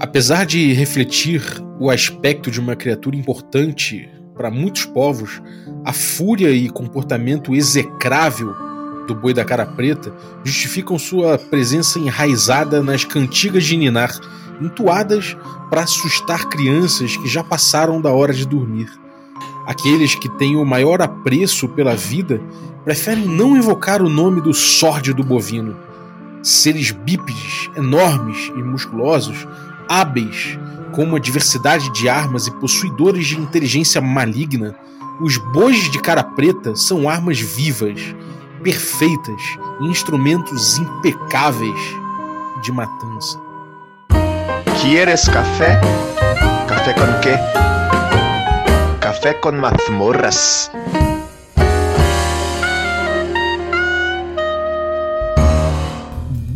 Apesar de refletir o aspecto de uma criatura importante para muitos povos, a fúria e comportamento execrável do boi da cara preta justificam sua presença enraizada nas cantigas de Ninar, entoadas para assustar crianças que já passaram da hora de dormir. Aqueles que têm o maior apreço pela vida preferem não invocar o nome do sórdido bovino. Seres bípedes, enormes e musculosos, hábeis, com uma diversidade de armas e possuidores de inteligência maligna, os bois de cara preta são armas vivas, perfeitas e instrumentos impecáveis de matança. ¿Quieres café? ¿Café con qué? Café con mazmorras.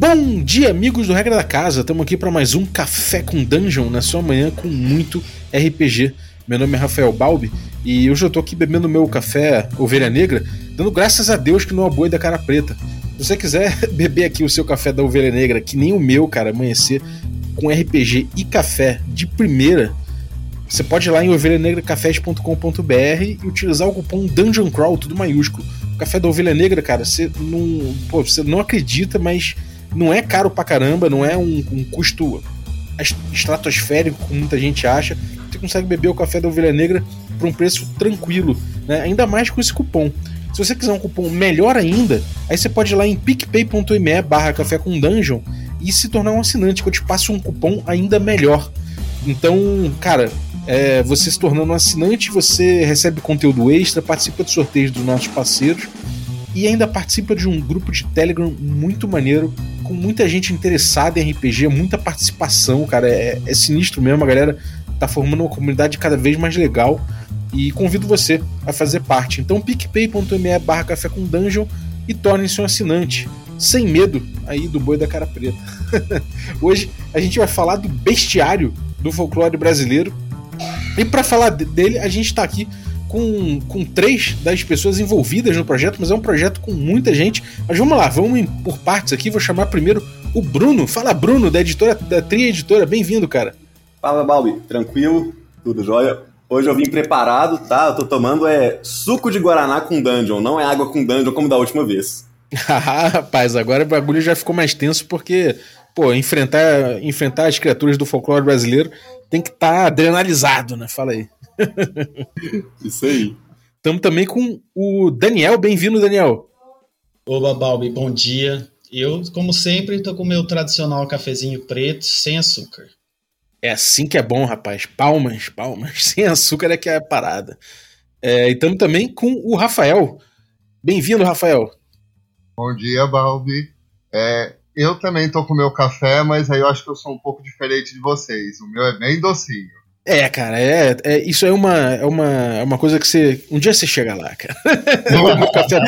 Bom dia, amigos do Regra da Casa. Estamos aqui para mais um Café com Dungeon na sua manhã com muito RPG. Meu nome é Rafael Balbi e hoje eu tô aqui bebendo meu café Ovelha Negra, dando graças a Deus que não é boi da cara preta. Se você quiser beber aqui o seu café da Ovelha Negra, que nem o meu, cara, amanhecer com RPG e café de primeira, você pode ir lá em ovelhanegracafés.com.br e utilizar o cupom Dungeon Crawl, tudo maiúsculo. O café da Ovelha Negra, cara, você não, pô, você não acredita, mas não é caro pra caramba, não é um, um custo estratosférico, como muita gente acha. Você consegue beber o café da Ovelha Negra por um preço tranquilo, né? ainda mais com esse cupom. Se você quiser um cupom melhor ainda, aí você pode ir lá em picpay.me barra café com dungeon e se tornar um assinante, que eu te passo um cupom ainda melhor. Então, cara, é, você se tornando um assinante, você recebe conteúdo extra, participa de sorteios dos nossos parceiros e ainda participa de um grupo de Telegram muito maneiro, com muita gente interessada em RPG, muita participação, cara. É, é sinistro mesmo, a galera tá formando uma comunidade cada vez mais legal. E convido você a fazer parte. Então, picpay.me barra café com dungeon e torne-se um assinante. Sem medo aí do boi da cara preta. Hoje a gente vai falar do bestiário do folclore brasileiro. E para falar dele, a gente está aqui com, com três das pessoas envolvidas no projeto, mas é um projeto com muita gente. Mas vamos lá, vamos por partes aqui. Vou chamar primeiro o Bruno. Fala, Bruno, da editora, da Tria Editora. Bem-vindo, cara. Fala, Balbi. Tranquilo? Tudo jóia? Hoje eu vim preparado, tá? Eu tô tomando é suco de Guaraná com Dungeon, não é água com Dungeon como da última vez. Ah, rapaz, agora o bagulho já ficou mais tenso porque, pô, enfrentar, enfrentar as criaturas do folclore brasileiro tem que estar tá adrenalizado, né? Fala aí. Isso aí. Estamos também com o Daniel. Bem-vindo, Daniel. Oba, Balbi, bom dia. Eu, como sempre, estou com o meu tradicional cafezinho preto, sem açúcar. É assim que é bom, rapaz. Palmas, palmas. Sem açúcar é que é a parada. É, e estamos também com o Rafael. Bem-vindo, Rafael. Bom dia, Balbi. É, eu também tô com o meu café, mas aí eu acho que eu sou um pouco diferente de vocês. O meu é bem docinho. É, cara, é, é, isso é uma, é, uma, é uma coisa que você. Um dia você chega lá, cara. café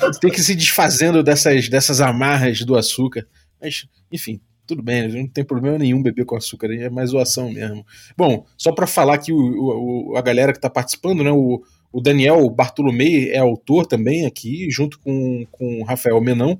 você tem que se desfazendo dessas, dessas amarras do açúcar. Mas, enfim, tudo bem, não tem problema nenhum beber com açúcar, é mais zoação mesmo. Bom, só para falar que o, o, a galera que tá participando, né? O, o Daniel Bartolomei é autor também aqui, junto com, com o Rafael Menão.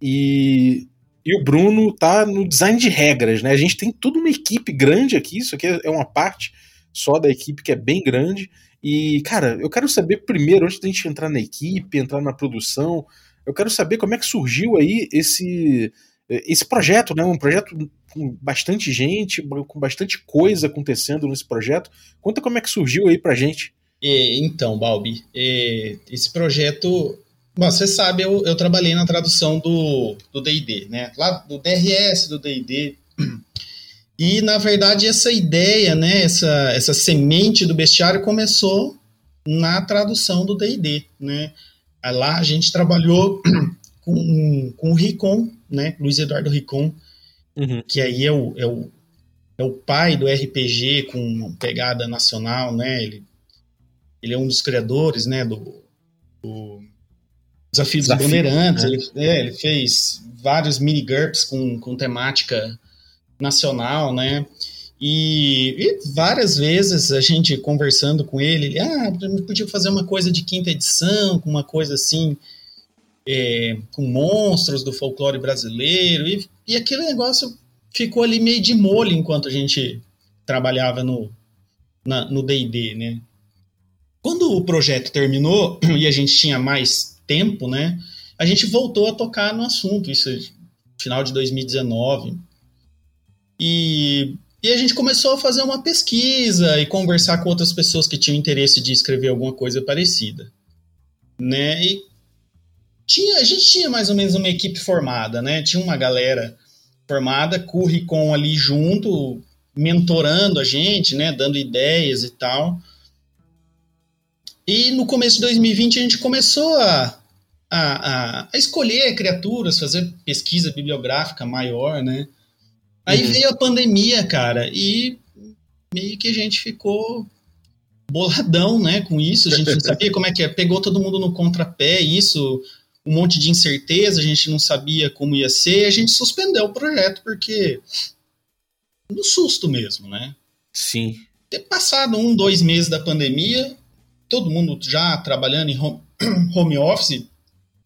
E e o Bruno tá no design de regras, né? A gente tem toda uma equipe grande aqui, isso aqui é uma parte só da equipe que é bem grande. E, cara, eu quero saber primeiro, antes da gente entrar na equipe, entrar na produção, eu quero saber como é que surgiu aí esse, esse projeto, né? Um projeto com bastante gente, com bastante coisa acontecendo nesse projeto. Conta como é que surgiu aí pra gente. então, Balbi, esse projeto Bom, você sabe, eu, eu trabalhei na tradução do D&D, né? Lá do DRS, do D&D. E, na verdade, essa ideia, né, essa, essa semente do bestiário começou na tradução do D&D, né? Lá a gente trabalhou com, com o Ricon, né? Luiz Eduardo Ricon, uhum. que aí é o, é, o, é o pai do RPG com pegada nacional, né? Ele, ele é um dos criadores, né, do, do Desafio dos Desafio, Bandeirantes. Né? Ele, é, ele fez vários mini GURPS com, com temática nacional, né? E, e, várias vezes a gente conversando com ele, ele, ah, podia fazer uma coisa de quinta edição, com uma coisa assim, é, com monstros do folclore brasileiro, e, e aquele negócio ficou ali meio de molho enquanto a gente trabalhava no D&D, né? Quando o projeto terminou e a gente tinha mais tempo, né? A gente voltou a tocar no assunto, isso é final de 2019. E, e a gente começou a fazer uma pesquisa e conversar com outras pessoas que tinham interesse de escrever alguma coisa parecida, né? E tinha, a gente tinha mais ou menos uma equipe formada, né? Tinha uma galera formada, com ali junto, mentorando a gente, né, dando ideias e tal. E no começo de 2020 a gente começou a, a, a escolher criaturas, fazer pesquisa bibliográfica maior, né? Aí uhum. veio a pandemia, cara, e meio que a gente ficou boladão, né, com isso. A gente não sabia como é que é. Pegou todo mundo no contrapé, isso, um monte de incerteza, a gente não sabia como ia ser. A gente suspendeu o projeto porque no susto mesmo, né? Sim. Ter passado um, dois meses da pandemia, todo mundo já trabalhando em home, home office,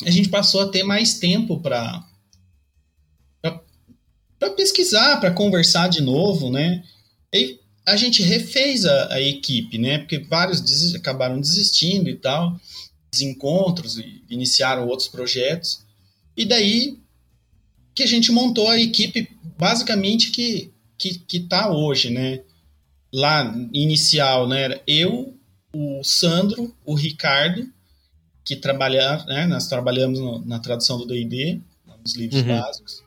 a gente passou a ter mais tempo para para pesquisar, para conversar de novo, né? E a gente refez a, a equipe, né? Porque vários des acabaram desistindo e tal, desencontros e iniciaram outros projetos. E daí que a gente montou a equipe basicamente que que, que tá hoje, né? Lá, inicial, né? Era eu, o Sandro, o Ricardo, que trabalhar, né? Nós trabalhamos no, na tradução do D&D, nos livros uhum. básicos.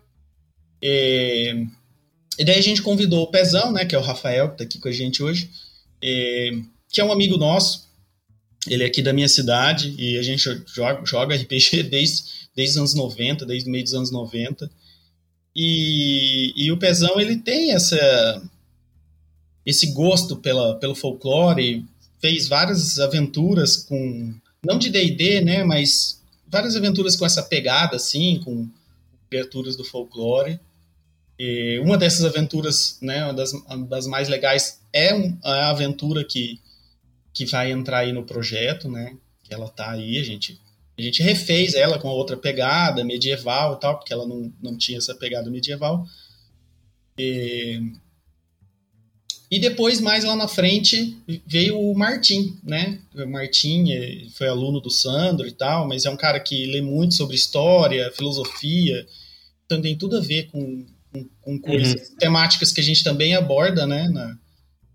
E, e, daí a gente convidou o Pezão, né? Que é o Rafael, que tá aqui com a gente hoje, e, que é um amigo nosso, ele é aqui da minha cidade e a gente joga, joga RPG desde, desde os anos 90, desde o meio dos anos 90. E, e o Pezão, ele tem essa, esse gosto pela, pelo folclore, fez várias aventuras com, não de D&D, né, mas várias aventuras com essa pegada, assim, com criaturas do folclore. E uma dessas aventuras, né, uma das, uma das mais legais é, um, é a aventura que, que vai entrar aí no projeto, né, que ela tá aí, a gente a gente refez ela com outra pegada medieval e tal, porque ela não, não tinha essa pegada medieval. E, e depois, mais lá na frente, veio o Martim, né? O Martim eh, foi aluno do Sandro e tal, mas é um cara que lê muito sobre história, filosofia, então tem tudo a ver com, com, com coisas, uhum. temáticas que a gente também aborda, né? Na,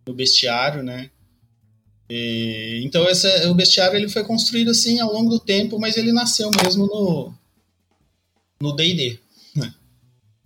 no bestiário, né? E, então esse, o bestiário ele foi construído assim ao longo do tempo, mas ele nasceu mesmo no no D&D.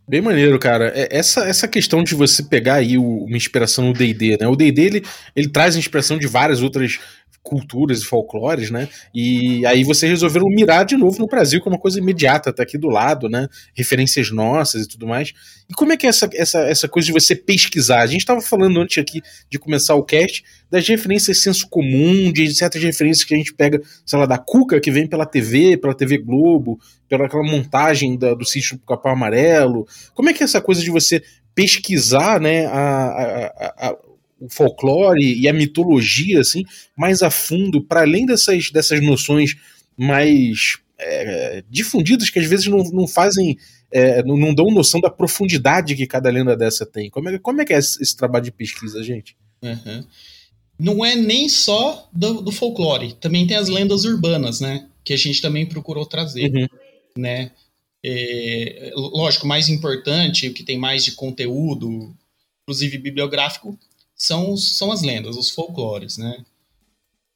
Bem maneiro, cara. É, essa, essa questão de você pegar aí uma inspiração no D&D, né? O D&D, ele, ele traz inspiração de várias outras culturas e folclores, né? E aí vocês resolveram mirar de novo no Brasil, que é uma coisa imediata, tá aqui do lado, né? Referências nossas e tudo mais. E como é que é essa, essa, essa coisa de você pesquisar? A gente estava falando antes aqui de começar o cast das referências senso comum, de certas referências que a gente pega, sei lá, da Cuca, que vem pela TV, pela TV Globo, pela aquela montagem da, do sítio do Capão Amarelo. Como é que é essa coisa de você pesquisar, né, a, a, a, o folclore e a mitologia assim mais a fundo, para além dessas, dessas noções mais é, difundidas que às vezes não, não fazem, é, não, não, dão noção da profundidade que cada lenda dessa tem. Como é, como é que é esse, esse trabalho de pesquisa, gente? Uhum. Não é nem só do, do, folclore, também tem as lendas urbanas, né? Que a gente também procurou trazer, uhum. né? É, lógico, mais importante, o que tem mais de conteúdo, inclusive bibliográfico, são, são as lendas, os folclores, né?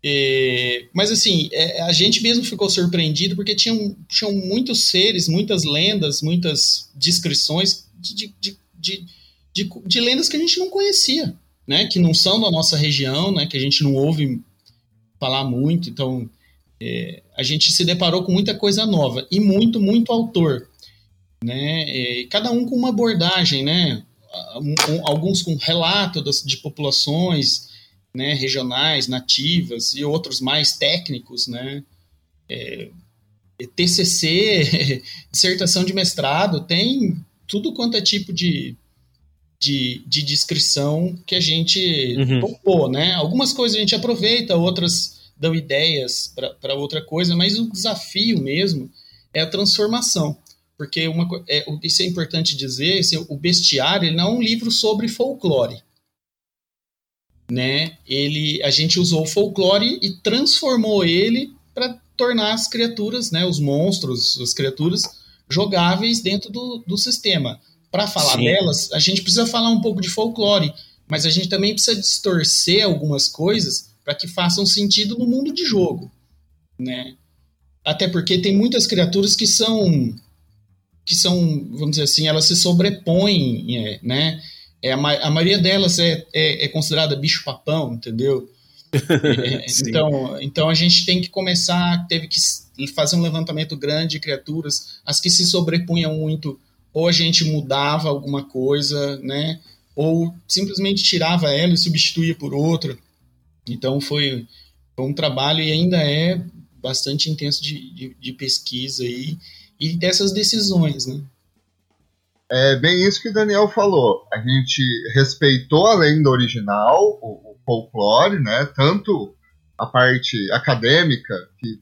E, mas assim, é, a gente mesmo ficou surpreendido porque tinham, tinham muitos seres, muitas lendas, muitas descrições de, de, de, de, de lendas que a gente não conhecia, né? Que não são da nossa região, né? Que a gente não ouve falar muito. Então, é, a gente se deparou com muita coisa nova e muito, muito autor, né? Cada um com uma abordagem, né? Alguns com relato de populações né, regionais, nativas, e outros mais técnicos, né? É, TCC, dissertação de mestrado, tem tudo quanto é tipo de, de, de descrição que a gente uhum. topou, né? Algumas coisas a gente aproveita, outras dão ideias para outra coisa, mas o desafio mesmo é a transformação. Porque uma, é, isso é importante dizer, esse, o Bestiário não é um livro sobre folclore. Né? Ele, a gente usou o folclore e transformou ele para tornar as criaturas, né, os monstros, as criaturas jogáveis dentro do, do sistema. Para falar Sim. delas, a gente precisa falar um pouco de folclore, mas a gente também precisa distorcer algumas coisas para que façam sentido no mundo de jogo, né? Até porque tem muitas criaturas que são que são, vamos dizer assim, elas se sobrepõem, é, né? É, a, a maioria delas é, é, é considerada bicho-papão, entendeu? É, então, então a gente tem que começar, teve que fazer um levantamento grande de criaturas, as que se sobrepunham muito, ou a gente mudava alguma coisa, né? Ou simplesmente tirava ela e substituía por outra. Então foi, foi um trabalho e ainda é bastante intenso de, de, de pesquisa e, e dessas decisões, né? É bem isso que o Daniel falou. A gente respeitou a lenda original, o, o folclore, né? Tanto a parte acadêmica, que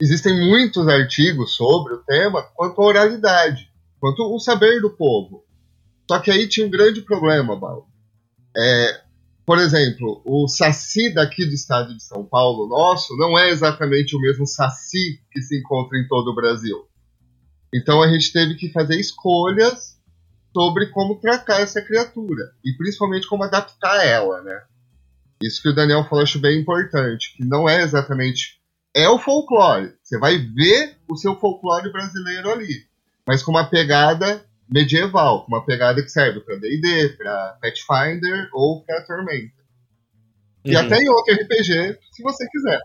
existem muitos artigos sobre o tema, quanto a oralidade, quanto o saber do povo. Só que aí tinha um grande problema, Paulo. É, por exemplo, o Saci daqui do estado de São Paulo, nosso, não é exatamente o mesmo Saci que se encontra em todo o Brasil. Então a gente teve que fazer escolhas sobre como tratar essa criatura e principalmente como adaptar ela, né? Isso que o Daniel falou acho bem importante, que não é exatamente é o folclore. Você vai ver o seu folclore brasileiro ali, mas com uma pegada medieval, uma pegada que serve para D&D, para Pathfinder ou para Tormenta. Uhum. E até em outro RPG, se você quiser.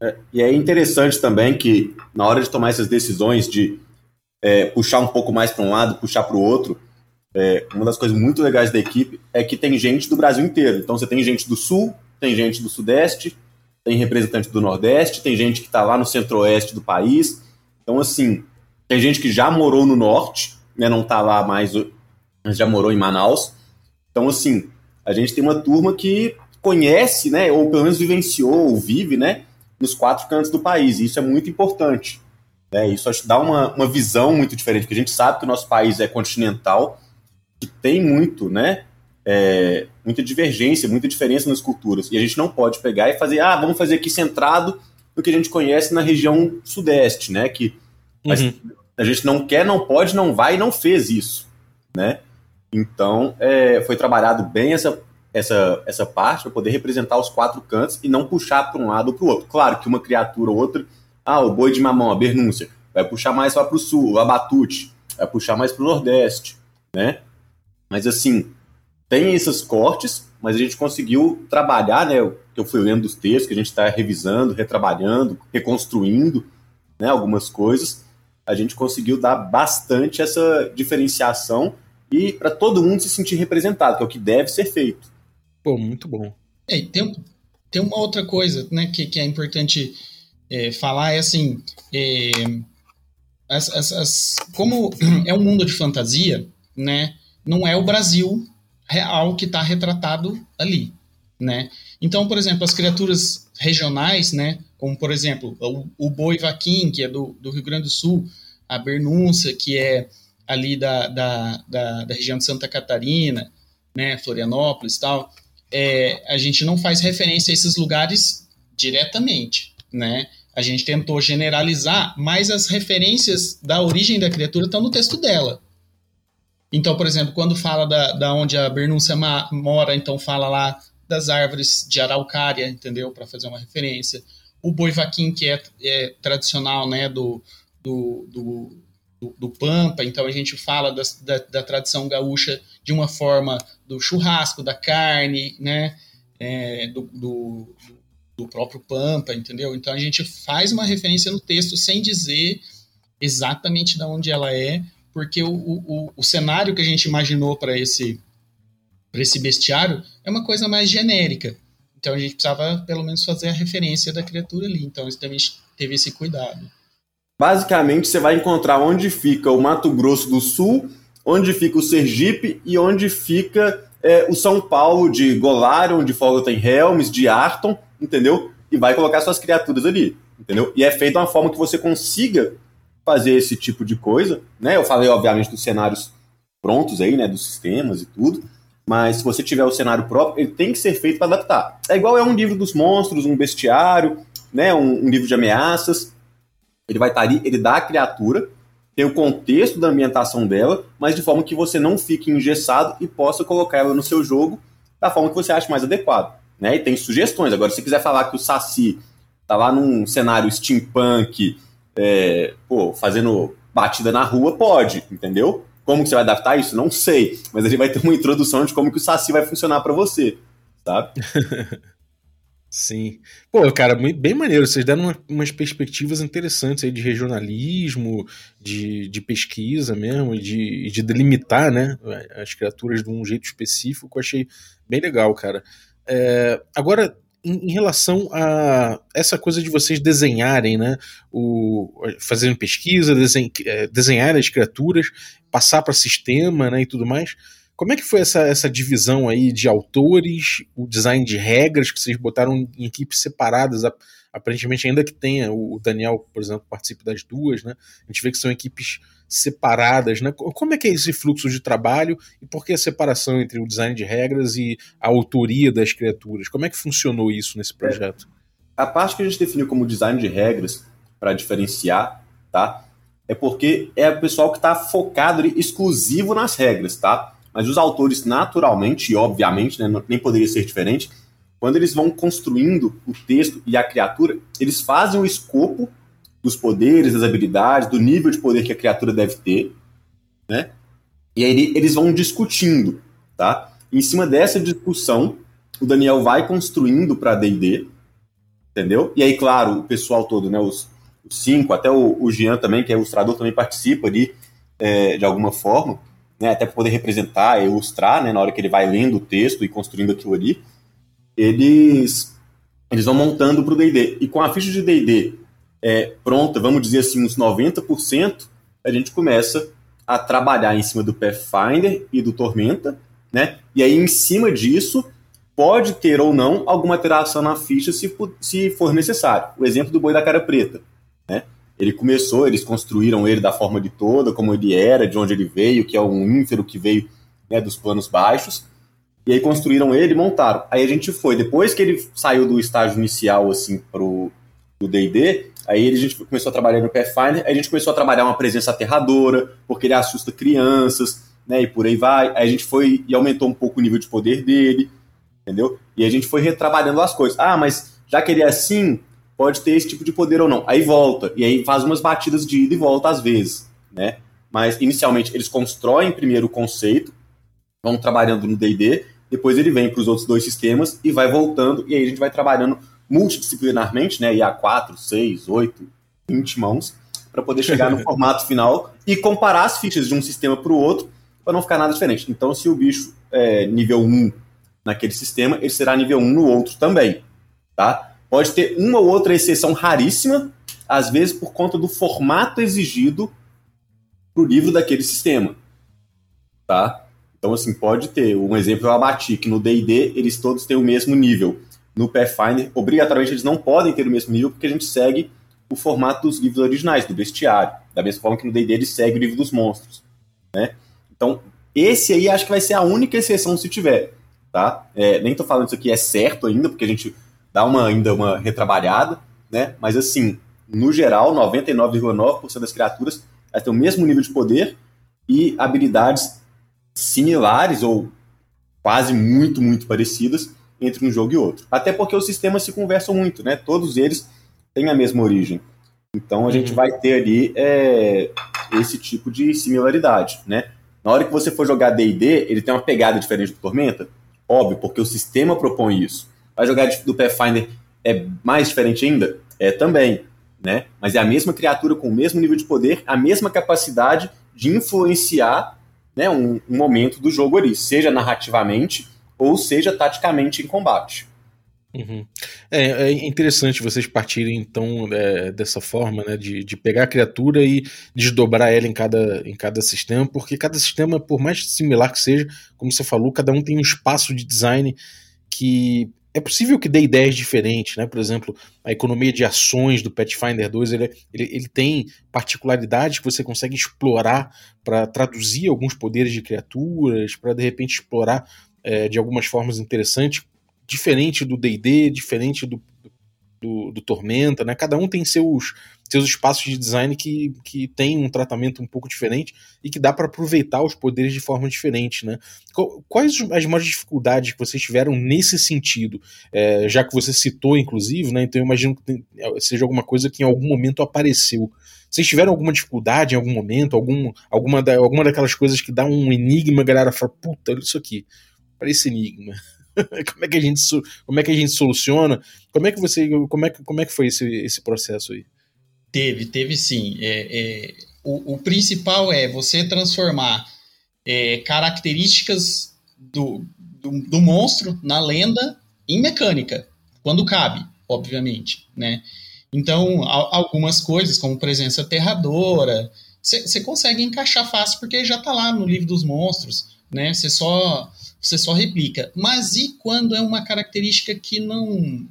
É, e é interessante também que na hora de tomar essas decisões de é, puxar um pouco mais para um lado, puxar para o outro, é, uma das coisas muito legais da equipe é que tem gente do Brasil inteiro. Então você tem gente do Sul, tem gente do Sudeste, tem representante do Nordeste, tem gente que está lá no Centro-Oeste do país. Então, assim, tem gente que já morou no Norte, né, não está lá mais, mas já morou em Manaus. Então, assim, a gente tem uma turma que conhece, né, ou pelo menos vivenciou, ou vive, né, nos quatro cantos do país. E isso é muito importante. Né? Isso acho que dá uma, uma visão muito diferente, porque a gente sabe que o nosso país é continental, que tem muito, né, é, muita divergência, muita diferença nas culturas. E a gente não pode pegar e fazer, ah, vamos fazer aqui centrado no que a gente conhece na região sudeste, né, que uhum. A gente não quer, não pode, não vai e não fez isso, né? Então, é, foi trabalhado bem essa, essa, essa parte para poder representar os quatro cantos e não puxar para um lado ou para o outro. Claro que uma criatura ou outra, ah, o boi de mamão, a bernúncia, vai puxar mais para o sul, o abatute, vai puxar mais para o nordeste, né? Mas assim, tem esses cortes, mas a gente conseguiu trabalhar, né? Eu fui lendo os textos, que a gente está revisando, retrabalhando, reconstruindo, né? Algumas coisas a gente conseguiu dar bastante essa diferenciação e para todo mundo se sentir representado, que é o que deve ser feito. Pô, muito bom. É, tem, tem uma outra coisa né, que, que é importante é, falar, é assim, é, as, as, as, como é um mundo de fantasia, né, não é o Brasil real que está retratado ali, né? Então, por exemplo, as criaturas regionais, né, como por exemplo o, o boi vaquim, que é do, do Rio Grande do Sul, a Bernúncia, que é ali da, da, da, da região de Santa Catarina, né, Florianópolis e tal, é, a gente não faz referência a esses lugares diretamente, né? A gente tentou generalizar, mas as referências da origem da criatura estão no texto dela. Então, por exemplo, quando fala da, da onde a Bernúncia mora, então fala lá das árvores de araucária, entendeu? Para fazer uma referência o boi vaquim, que é, é tradicional né, do, do, do, do, Pampa, então a gente fala da, da, da, tradição gaúcha de uma forma do churrasco, da carne, né, é, do, do, do próprio Pampa, entendeu? Então a gente faz uma referência no texto sem dizer exatamente de onde ela é, porque o, o, o cenário que a gente imaginou para esse, esse bestiário é uma coisa mais genérica. Então a gente precisava pelo menos fazer a referência da criatura ali. Então a gente teve esse cuidado. Basicamente, você vai encontrar onde fica o Mato Grosso do Sul, onde fica o Sergipe e onde fica é, o São Paulo de Golarion, de Forgotten Helms, de Arton, entendeu? E vai colocar suas criaturas ali, entendeu? E é feito de uma forma que você consiga fazer esse tipo de coisa, né? Eu falei, obviamente, dos cenários prontos aí, né? Dos sistemas e tudo. Mas se você tiver o cenário próprio, ele tem que ser feito para adaptar. É igual é um livro dos monstros, um bestiário, né? Um, um livro de ameaças. Ele vai estar tá ali, ele dá a criatura, tem o contexto da ambientação dela, mas de forma que você não fique engessado e possa colocar ela no seu jogo da forma que você acha mais adequado. Né? E tem sugestões. Agora, se quiser falar que o Saci tá lá num cenário steampunk, é, pô, fazendo batida na rua, pode, entendeu? Como que você vai adaptar isso? Não sei. Mas a gente vai ter uma introdução de como que o Saci vai funcionar para você, sabe? Sim. Pô, cara, bem maneiro. Vocês deram uma, umas perspectivas interessantes aí de regionalismo, de, de pesquisa mesmo, de, de delimitar, né, as criaturas de um jeito específico. Eu achei bem legal, cara. É, agora, em, em, relação a essa coisa de vocês desenharem, né, o, fazendo pesquisa, desen, é, desenhar as criaturas, passar para sistema, né, e tudo mais como é que foi essa, essa divisão aí de autores, o design de regras que vocês botaram em equipes separadas? Aparentemente, ainda que tenha o Daniel, por exemplo, participe das duas, né? A gente vê que são equipes separadas, né? Como é que é esse fluxo de trabalho e por que a separação entre o design de regras e a autoria das criaturas? Como é que funcionou isso nesse projeto? É, a parte que a gente definiu como design de regras para diferenciar, tá? É porque é o pessoal que está focado exclusivo nas regras, tá? Mas os autores, naturalmente e obviamente, né, nem poderia ser diferente, quando eles vão construindo o texto e a criatura, eles fazem o escopo dos poderes, das habilidades, do nível de poder que a criatura deve ter, né? E aí eles vão discutindo, tá? em cima dessa discussão, o Daniel vai construindo para D&D, entendeu? E aí, claro, o pessoal todo, né, os, os cinco, até o, o Jean também, que é ilustrador, também participa ali é, de alguma forma né, até para poder representar, ilustrar, né, na hora que ele vai lendo o texto e construindo aquilo ali, eles, eles vão montando para o D&D. E com a ficha de D&D é, pronta, vamos dizer assim, uns 90%, a gente começa a trabalhar em cima do Pathfinder e do Tormenta, né? E aí, em cima disso, pode ter ou não alguma alteração na ficha se, se for necessário. O exemplo do Boi da Cara Preta? Ele começou, eles construíram ele da forma de toda, como ele era, de onde ele veio, que é um ínfero que veio né, dos planos baixos. E aí construíram ele e montaram. Aí a gente foi, depois que ele saiu do estágio inicial, assim, pro D&D, aí a gente começou a trabalhar no Pathfinder, aí a gente começou a trabalhar uma presença aterradora, porque ele assusta crianças, né, e por aí vai. Aí a gente foi e aumentou um pouco o nível de poder dele, entendeu? E a gente foi retrabalhando as coisas. Ah, mas já que ele é assim, pode ter esse tipo de poder ou não. Aí volta, e aí faz umas batidas de ida e volta às vezes, né? Mas inicialmente eles constroem primeiro o conceito, vão trabalhando no D&D, depois ele vem para os outros dois sistemas e vai voltando, e aí a gente vai trabalhando multidisciplinarmente, né? E a 4, 6, 8, 20 mãos, para poder chegar no formato final e comparar as fichas de um sistema para o outro, para não ficar nada diferente. Então, se o bicho é nível 1 naquele sistema, ele será nível 1 no outro também, tá? Pode ter uma ou outra exceção raríssima, às vezes por conta do formato exigido para o livro daquele sistema. Tá? Então, assim, pode ter. Um exemplo eu abati, que no D&D eles todos têm o mesmo nível. No Pathfinder, obrigatoriamente eles não podem ter o mesmo nível, porque a gente segue o formato dos livros originais, do bestiário. Da mesma forma que no D&D ele segue o livro dos monstros. Né? Então, esse aí acho que vai ser a única exceção se tiver. Tá? É, nem estou falando isso aqui é certo ainda, porque a gente dá uma, ainda uma retrabalhada, né? Mas assim, no geral, 99,9% das criaturas elas têm o mesmo nível de poder e habilidades similares ou quase muito, muito parecidas entre um jogo e outro. Até porque os sistemas se conversam muito, né? Todos eles têm a mesma origem. Então a gente uhum. vai ter ali é, esse tipo de similaridade, né? Na hora que você for jogar D&D, ele tem uma pegada diferente do Tormenta? Óbvio, porque o sistema propõe isso. Vai jogar do Pathfinder é mais diferente ainda? É também, né? Mas é a mesma criatura com o mesmo nível de poder, a mesma capacidade de influenciar né, um, um momento do jogo ali, seja narrativamente ou seja taticamente em combate. Uhum. É, é, interessante vocês partirem então é, dessa forma, né, de, de pegar a criatura e desdobrar ela em cada, em cada sistema, porque cada sistema, por mais similar que seja, como você falou, cada um tem um espaço de design que é possível que dê ideias diferentes, né? Por exemplo, a economia de ações do Pathfinder 2 ele, ele, ele tem particularidades que você consegue explorar para traduzir alguns poderes de criaturas, para de repente explorar é, de algumas formas interessantes, diferente do D&D, diferente do, do, do, Tormenta, né? Cada um tem seus, seus espaços de design que, que tem um tratamento um pouco diferente e que dá para aproveitar os poderes de forma diferente, né? Quais as maiores dificuldades que vocês tiveram nesse sentido? É, já que você citou, inclusive, né? Então eu imagino que é, seja alguma coisa que em algum momento apareceu. Vocês tiveram alguma dificuldade em algum momento? Algum, alguma, da, alguma daquelas coisas que dá um enigma, a galera fala, puta, olha isso aqui, para esse enigma. como é que a gente como é que a gente soluciona? Como é que você como é que, como é que foi esse, esse processo aí? Teve, teve sim. É, é, o, o, principal é você transformar é, características do, do, do, monstro na lenda em mecânica, quando cabe, obviamente, né? Então, algumas coisas, como presença aterradora, você consegue encaixar fácil porque já está lá no livro dos monstros, né? Você só você só replica. Mas e quando é uma característica que não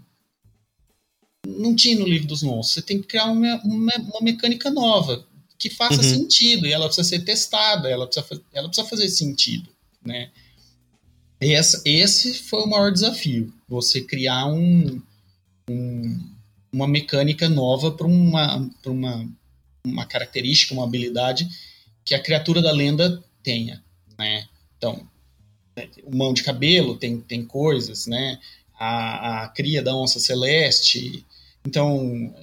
não tinha no livro dos monstros? Você tem que criar uma, uma, uma mecânica nova que faça uhum. sentido e ela precisa ser testada, ela precisa, ela precisa fazer sentido, né? Esse, esse foi o maior desafio, você criar um, um uma mecânica nova para uma, uma, uma característica, uma habilidade que a criatura da lenda tenha, né? Então, o mão de cabelo tem, tem coisas, né? A, a cria da onça celeste. Então,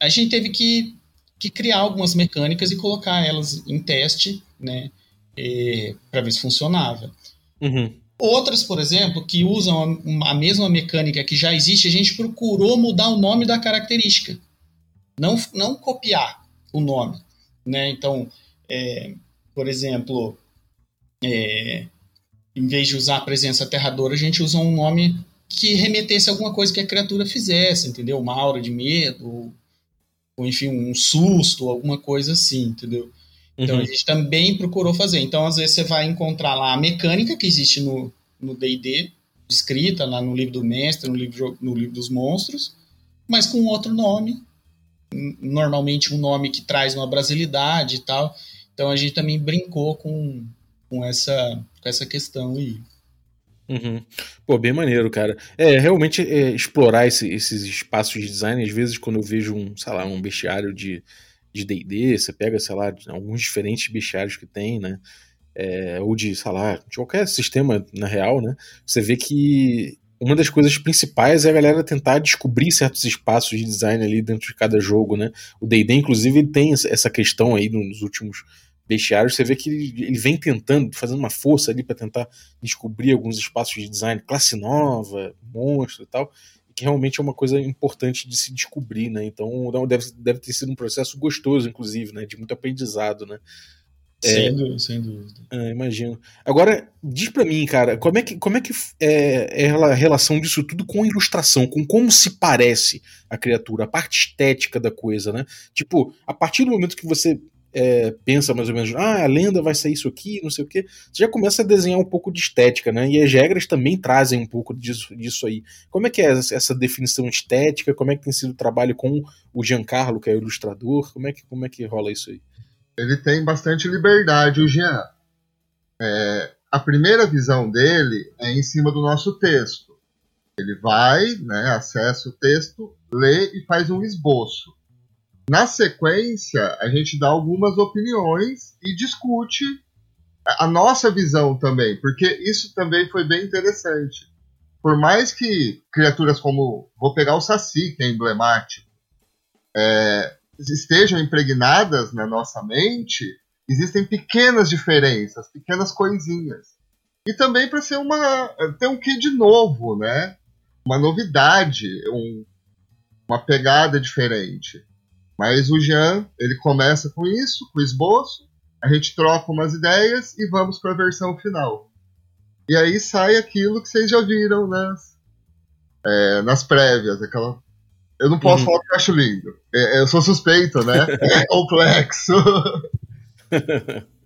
a gente teve que, que criar algumas mecânicas e colocar elas em teste, né? para ver se funcionava. Uhum. Outras, por exemplo, que usam a, a, mesma mecânica que já existe, a gente procurou mudar o nome da característica. Não, não copiar o nome. Né? Então, é, por exemplo, é, em vez de usar a presença aterradora, a gente usa um nome que remetesse a alguma coisa que a criatura fizesse, entendeu? Uma aura de medo, ou enfim, um susto, alguma coisa assim, entendeu? Então uhum. a gente também procurou fazer. Então, às vezes, você vai encontrar lá a mecânica que existe no DD, escrita lá no livro do mestre, no livro, no livro dos monstros, mas com outro nome. Normalmente um nome que traz uma brasilidade e tal. Então a gente também brincou com, com essa, com essa questão aí. Uhum. Pô, bem maneiro, cara. É, realmente é, explorar esse, esses espaços de design, às vezes quando eu vejo um, sei lá, um bestiário de de D&D, você pega, sei lá, alguns diferentes bestiários que tem, né, é, ou de, sei lá, de qualquer sistema na real, né, você vê que uma das coisas principais é a galera tentar descobrir certos espaços de design ali dentro de cada jogo, né, o D&D, inclusive, ele tem essa questão aí nos últimos bestiários, você vê que ele, ele vem tentando, fazendo uma força ali para tentar descobrir alguns espaços de design, classe nova, monstro e tal, que realmente é uma coisa importante de se descobrir, né? Então deve, deve ter sido um processo gostoso, inclusive, né? De muito aprendizado, né? Sem, é, dúvida, sem dúvida. É, imagino. Agora, diz para mim, cara, como é que, como é, que é, é, a relação disso tudo com a ilustração, com como se parece a criatura, a parte estética da coisa, né? Tipo, a partir do momento que você é, pensa mais ou menos, ah, a lenda vai sair isso aqui, não sei o que, você já começa a desenhar um pouco de estética, né? E as regras também trazem um pouco disso, disso aí. Como é que é essa definição estética? Como é que tem sido o trabalho com o Giancarlo, que é o ilustrador? Como é que, como é que rola isso aí? Ele tem bastante liberdade, o Jean. É, a primeira visão dele é em cima do nosso texto. Ele vai, né, acessa o texto, lê e faz um esboço. Na sequência, a gente dá algumas opiniões e discute a nossa visão também, porque isso também foi bem interessante. Por mais que criaturas como, vou pegar o Saci, que é emblemático, é, estejam impregnadas na nossa mente, existem pequenas diferenças, pequenas coisinhas. E também para ser uma ter um quê de novo, né? Uma novidade, um, uma pegada diferente. Mas o Jean, ele começa com isso, com o esboço, a gente troca umas ideias e vamos para a versão final. E aí sai aquilo que vocês já viram nas, é, nas prévias, aquela. Eu não posso uhum. falar que eu acho lindo. É, eu sou suspeito, né? É complexo.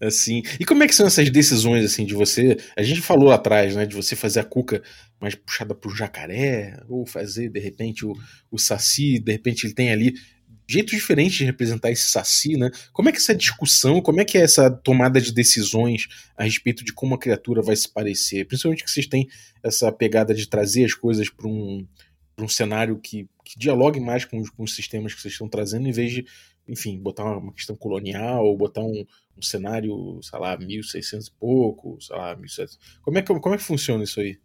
Assim. E como é que são essas decisões assim de você? A gente falou atrás, né, de você fazer a cuca mais puxada pro jacaré, ou fazer de repente o, o saci, de repente ele tem ali jeitos diferentes de representar esse saci, né? Como é que essa discussão, como é que é essa tomada de decisões a respeito de como a criatura vai se parecer? Principalmente que vocês têm essa pegada de trazer as coisas para um, um cenário que, que dialogue mais com os, com os sistemas que vocês estão trazendo, em vez de, enfim, botar uma questão colonial, ou botar um, um cenário, sei lá, 1600 e pouco, sei lá, 1700. Como é que, como é que funciona isso aí?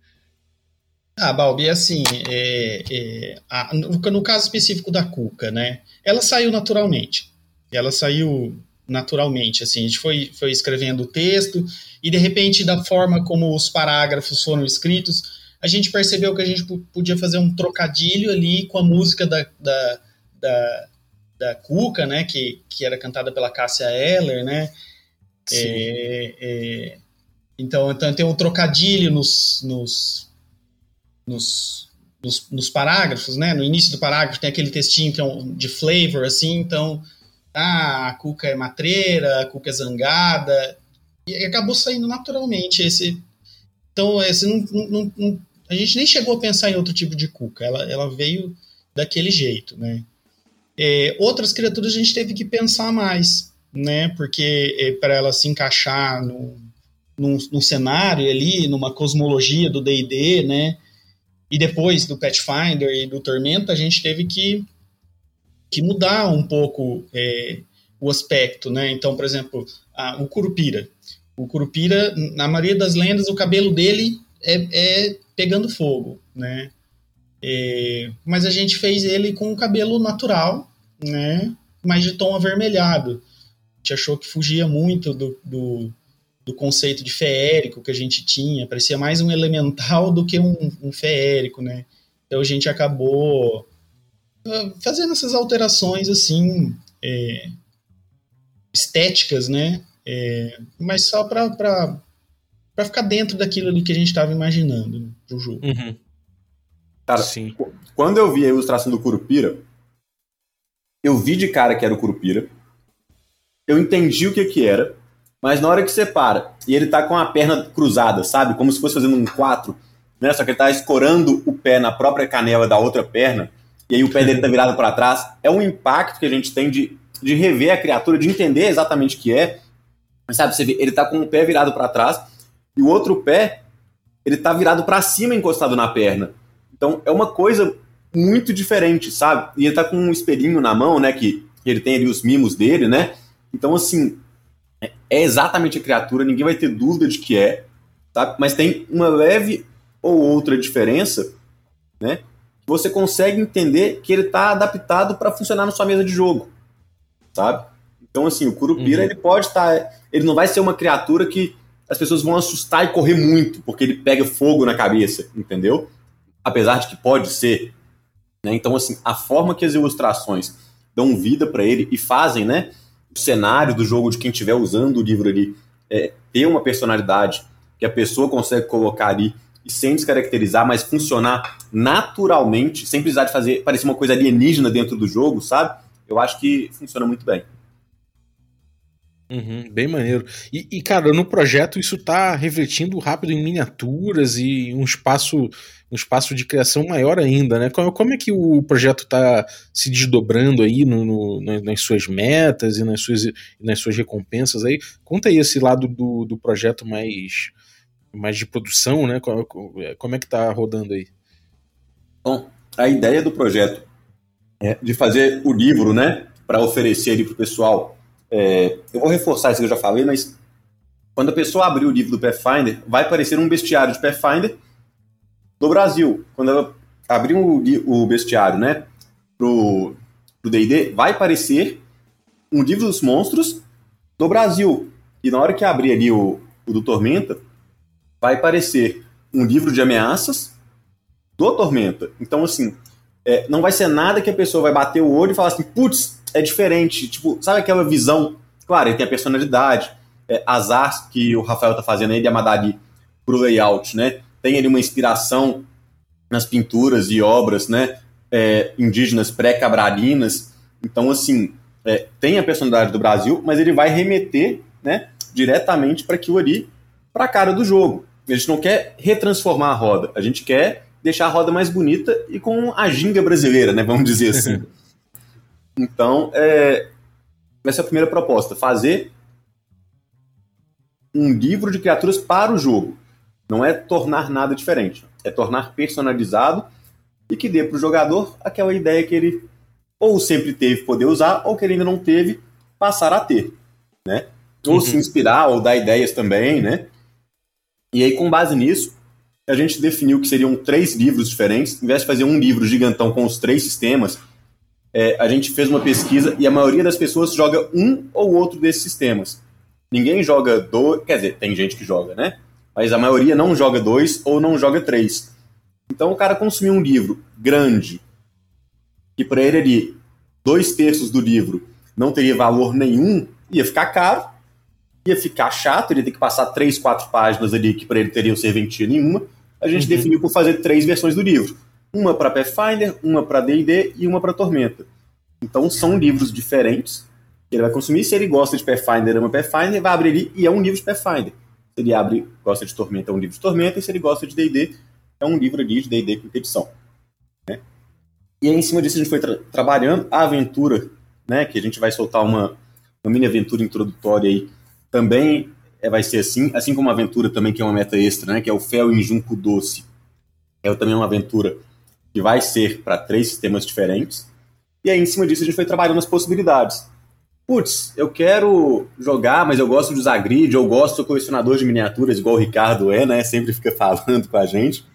Ah, Balbi, assim, é, é, a, no, no, caso específico da Cuca, né, ela saiu naturalmente. Ela saiu naturalmente, assim, a gente foi, foi escrevendo o texto e, de repente, da forma como os parágrafos foram escritos, a gente percebeu que a gente podia fazer um trocadilho ali com a música da, da, da, da Cuca, né, que, que era cantada pela Cássia Eller, né, é, é, então, então tem um trocadilho nos, nos nos, nos, nos, parágrafos, né? No início do parágrafo tem aquele textinho que é um, de flavor, assim, então, ah, a Cuca é matreira, a Cuca é zangada, e acabou saindo naturalmente esse. Então, esse não, não, não, a gente nem chegou a pensar em outro tipo de Cuca, ela, ela veio daquele jeito, né? É, outras criaturas a gente teve que pensar mais, né? Porque é, para ela se encaixar no, num, num cenário ali, numa cosmologia do D&D, né? E depois do Pathfinder e do Tormenta, a gente teve que, que mudar um pouco é, o aspecto, né? Então, por exemplo, a, o Curupira. O Curupira, na maioria das lendas, o cabelo dele é, é pegando fogo, né? É, mas a gente fez ele com o cabelo natural, né? Mas de tom avermelhado. A gente achou que fugia muito do, do, do conceito de feérico que a gente tinha, parecia mais um elemental do que um, um feérico, né? Então a gente acabou uh, fazendo essas alterações assim é, estéticas, né? É, mas só para ficar dentro daquilo ali que a gente estava imaginando né, pro jogo. Uhum. Cara, Sim. quando eu vi a ilustração do Curupira, eu vi de cara que era o Curupira, eu entendi o que que era, mas na hora que você para e ele tá com a perna cruzada, sabe? Como se fosse fazendo um 4, né? Só que ele tá escorando o pé na própria canela da outra perna, e aí o pé dele tá virado para trás. É um impacto que a gente tem de, de rever a criatura, de entender exatamente o que é. Mas sabe, você vê, ele tá com o pé virado para trás e o outro pé ele tá virado para cima encostado na perna. Então é uma coisa muito diferente, sabe? E ele tá com um espelhinho na mão, né, que, que ele tem ali os mimos dele, né? Então assim, é exatamente a criatura, ninguém vai ter dúvida de que é, tá? mas tem uma leve ou outra diferença, né? Você consegue entender que ele está adaptado para funcionar na sua mesa de jogo, sabe? Então, assim, o Curupira, uhum. ele pode estar. Tá, ele não vai ser uma criatura que as pessoas vão assustar e correr muito, porque ele pega fogo na cabeça, entendeu? Apesar de que pode ser. Né? Então, assim, a forma que as ilustrações dão vida para ele e fazem, né? O cenário do jogo de quem estiver usando o livro ali é, ter uma personalidade que a pessoa consegue colocar ali e sem descaracterizar, mas funcionar naturalmente, sem precisar de fazer parecer uma coisa alienígena dentro do jogo, sabe? Eu acho que funciona muito bem. Uhum, bem maneiro. E, e, cara, no projeto isso tá refletindo rápido em miniaturas e um espaço um espaço de criação maior ainda, né? Como, como é que o projeto está se desdobrando aí no, no, nas suas metas e nas suas, nas suas recompensas aí? Conta aí esse lado do, do projeto mais, mais de produção, né? Como, como é que tá rodando aí? Bom, a ideia do projeto é de fazer o livro, né? Para oferecer ali para o pessoal. É, eu vou reforçar isso que eu já falei, mas quando a pessoa abrir o livro do Pathfinder, vai aparecer um bestiário de Pathfinder do Brasil. Quando ela abrir o, o bestiário, né, pro D&D, vai aparecer um livro dos monstros do Brasil. E na hora que abrir ali o, o do Tormenta, vai aparecer um livro de ameaças do Tormenta. Então, assim, é, não vai ser nada que a pessoa vai bater o olho e falar assim, putz, é diferente. Tipo, sabe aquela visão? Claro, ele tem a personalidade, é, as que o Rafael tá fazendo aí de Amadari pro layout, né? tem ali uma inspiração nas pinturas e obras né, é, indígenas pré-cabralinas. Então, assim, é, tem a personalidade do Brasil, mas ele vai remeter né, diretamente para aquilo ali, para a cara do jogo. A gente não quer retransformar a roda, a gente quer deixar a roda mais bonita e com a ginga brasileira, né, vamos dizer assim. então, é, essa é a primeira proposta, fazer um livro de criaturas para o jogo. Não é tornar nada diferente, é tornar personalizado e que dê para o jogador aquela ideia que ele ou sempre teve poder usar, ou que ele ainda não teve, passar a ter, né? Ou uhum. se inspirar, ou dar ideias também, né? E aí, com base nisso, a gente definiu que seriam três livros diferentes. Em vez de fazer um livro gigantão com os três sistemas, é, a gente fez uma pesquisa e a maioria das pessoas joga um ou outro desses sistemas. Ninguém joga dois, quer dizer, tem gente que joga, né? Mas a maioria não joga dois ou não joga três. Então o cara consumiu um livro grande, que para ele ali, dois terços do livro não teria valor nenhum, ia ficar caro, ia ficar chato, ele ia ter que passar três, quatro páginas ali que para ele teria serventia nenhuma. A gente uhum. definiu por fazer três versões do livro. Uma para Pathfinder, uma para D&D e uma para Tormenta. Então são livros diferentes. Ele vai consumir, se ele gosta de Pathfinder, ama Pathfinder, vai abrir ali e é um livro de Pathfinder. Se ele abre, gosta de Tormenta, é um livro de Tormenta, e se ele gosta de D&D, é um livro ali de D&D com edição. Né? E aí, em cima disso, a gente foi tra trabalhando a aventura, né, que a gente vai soltar uma, uma mini aventura introdutória aí, também é, vai ser assim, assim como a aventura também, que é uma meta extra, né, que é o Fel em Junco Doce. É também uma aventura que vai ser para três sistemas diferentes. E aí, em cima disso, a gente foi trabalhando as possibilidades. Putz, eu quero jogar, mas eu gosto de usar grid, eu gosto do colecionador de miniaturas, igual o Ricardo é, né? Sempre fica falando com a gente.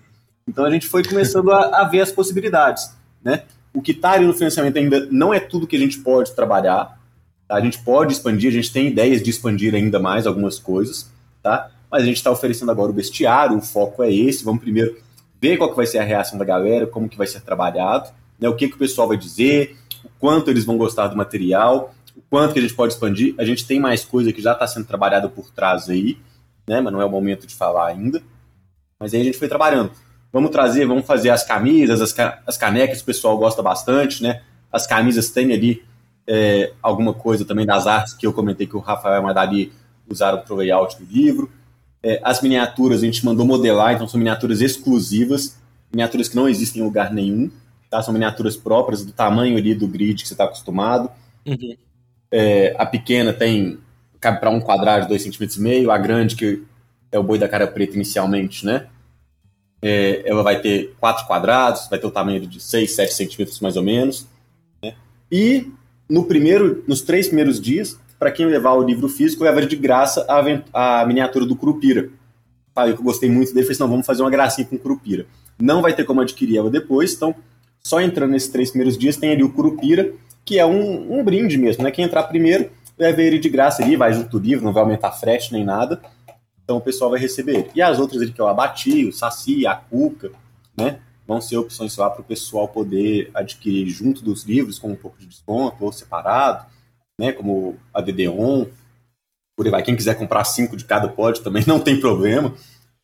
Então a gente foi começando a, a ver as possibilidades, né? O que está ali no financiamento ainda não é tudo que a gente pode trabalhar, tá? A gente pode expandir, a gente tem ideias de expandir ainda mais algumas coisas, tá? Mas a gente está oferecendo agora o bestiário, o foco é esse, vamos primeiro ver qual que vai ser a reação da galera, como que vai ser trabalhado, né? O que, que o pessoal vai dizer, o quanto eles vão gostar do material, o quanto que a gente pode expandir. A gente tem mais coisa que já está sendo trabalhada por trás aí, né? Mas não é o momento de falar ainda. Mas aí a gente foi trabalhando. Vamos trazer, vamos fazer as camisas, as, as canecas, o pessoal gosta bastante, né? As camisas têm ali é, alguma coisa também das artes que eu comentei que o Rafael a Madari usaram para o layout do livro. É, as miniaturas a gente mandou modelar, então são miniaturas exclusivas, miniaturas que não existem em lugar nenhum, tá? São miniaturas próprias do tamanho ali do grid que você está acostumado. Uhum. É, a pequena tem cabe para um quadrado de 2,5 cm, a grande que é o boi da cara preta inicialmente, né? é, ela vai ter quatro quadrados, vai ter o tamanho de 6, 7 centímetros mais ou menos. Né? E no primeiro, nos três primeiros dias, para quem levar o livro físico, leva de graça a, a miniatura do Curupira. Falei que eu gostei muito dele, falei assim, não, vamos fazer uma gracinha com o Curupira. Não vai ter como adquirir ela depois, então só entrando nesses três primeiros dias tem ali o Curupira, que é um, um brinde mesmo, né? Quem entrar primeiro leva ele de graça ali, vai junto do livro, não vai aumentar frete nem nada. Então o pessoal vai receber. E as outras ali que eu abati, o Saci, a Cuca, né? Vão ser opções lá para o pessoal poder adquirir junto dos livros com um pouco de desconto ou separado, né? Como a DD-ON. Por aí vai. Quem quiser comprar cinco de cada pode também, não tem problema.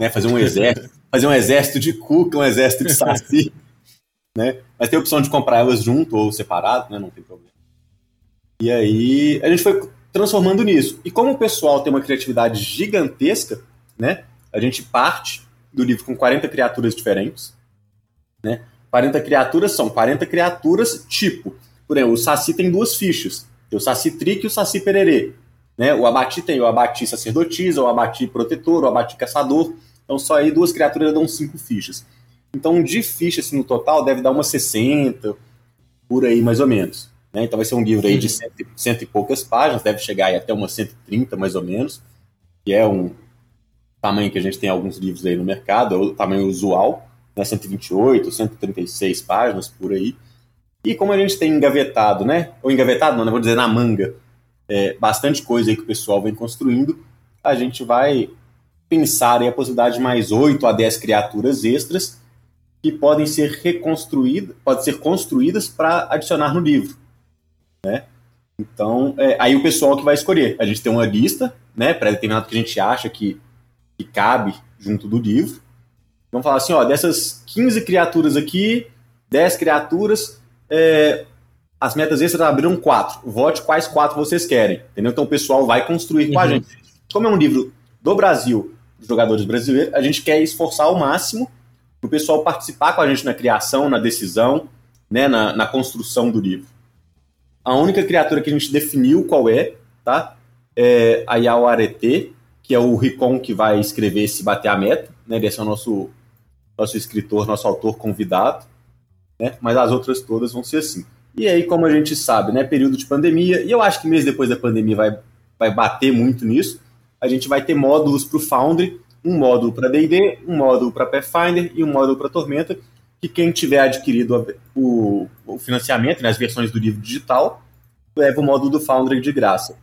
Né? Fazer um exército, fazer um exército de Cuca, um exército de Saci. né? Mas tem a opção de comprar elas junto ou separado, né? Não tem problema. E aí a gente foi transformando nisso. E como o pessoal tem uma criatividade gigantesca, né? A gente parte do livro com 40 criaturas diferentes, né? 40 criaturas são 40 criaturas tipo. Por exemplo, o Saci tem duas fichas. Tem o Saci Trick e o Saci Pererê. Né? O Abati tem o Abati Sacerdotisa, o Abati Protetor, o Abati Caçador. Então só aí duas criaturas dão cinco fichas. Então de fichas assim, no total deve dar umas 60, por aí mais ou menos. Né? Então vai ser um livro aí de cento, cento e poucas páginas, deve chegar aí até umas 130 mais ou menos, que é um tamanho que a gente tem alguns livros aí no mercado, é o tamanho usual, né? 128, 136 páginas por aí. E como a gente tem engavetado, né? Ou engavetado, não, não vou dizer na manga, é, bastante coisa aí que o pessoal vem construindo, a gente vai pensar aí a possibilidade de mais 8 a 10 criaturas extras que podem ser reconstruídas, podem ser construídas para adicionar no livro né? Então, é, aí o pessoal que vai escolher. A gente tem uma lista, né, pré-determinado que a gente acha que, que cabe junto do livro. Vamos falar assim, ó, dessas 15 criaturas aqui, 10 criaturas, é, as metas extras abriram quatro. Vote quais quatro vocês querem. Entendeu? Então o pessoal vai construir com a Uhum. gente. Como é um livro do Brasil, dos jogadores brasileiros, a gente quer esforçar ao máximo para o pessoal participar com a gente na criação, na decisão, né, na, na construção do livro. A única criatura que a gente definiu qual é, tá? É a Yao Arete, que é o Ricon que vai escrever se bater a meta, né? Esse é o nosso, nosso escritor, nosso autor convidado, né? Mas as outras todas vão ser assim. E aí, como a gente sabe, né? Período de pandemia, e eu acho que mês depois da pandemia vai, vai bater muito nisso, a gente vai ter módulos para o Foundry, um módulo para D&D, um módulo para Pathfinder e um módulo para Tormenta, que quem tiver adquirido o, o financiamento, né, as versões do livro digital, leva o módulo do Foundry de graça.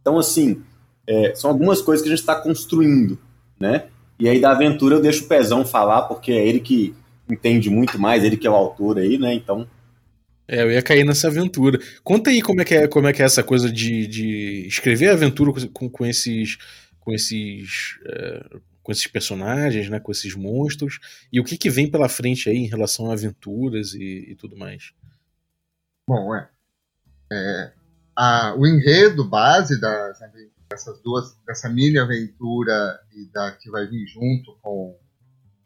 Então, assim, é, são algumas coisas que a gente está construindo, né? E aí da aventura eu deixo o Pezão falar, porque é ele que entende muito mais, ele que é o autor aí, né? Então, É, eu ia cair nessa aventura. Conta aí como é que é, como é, que é essa coisa de, de escrever aventura com, com, esses. com esses. é, com esses personagens, né? Com esses monstros. E o que, que vem pela frente aí em relação a aventuras e, e tudo mais. Bom, é. É, a- o enredo base das, dessas duas, dessa mini aventura e da que vai vir junto com o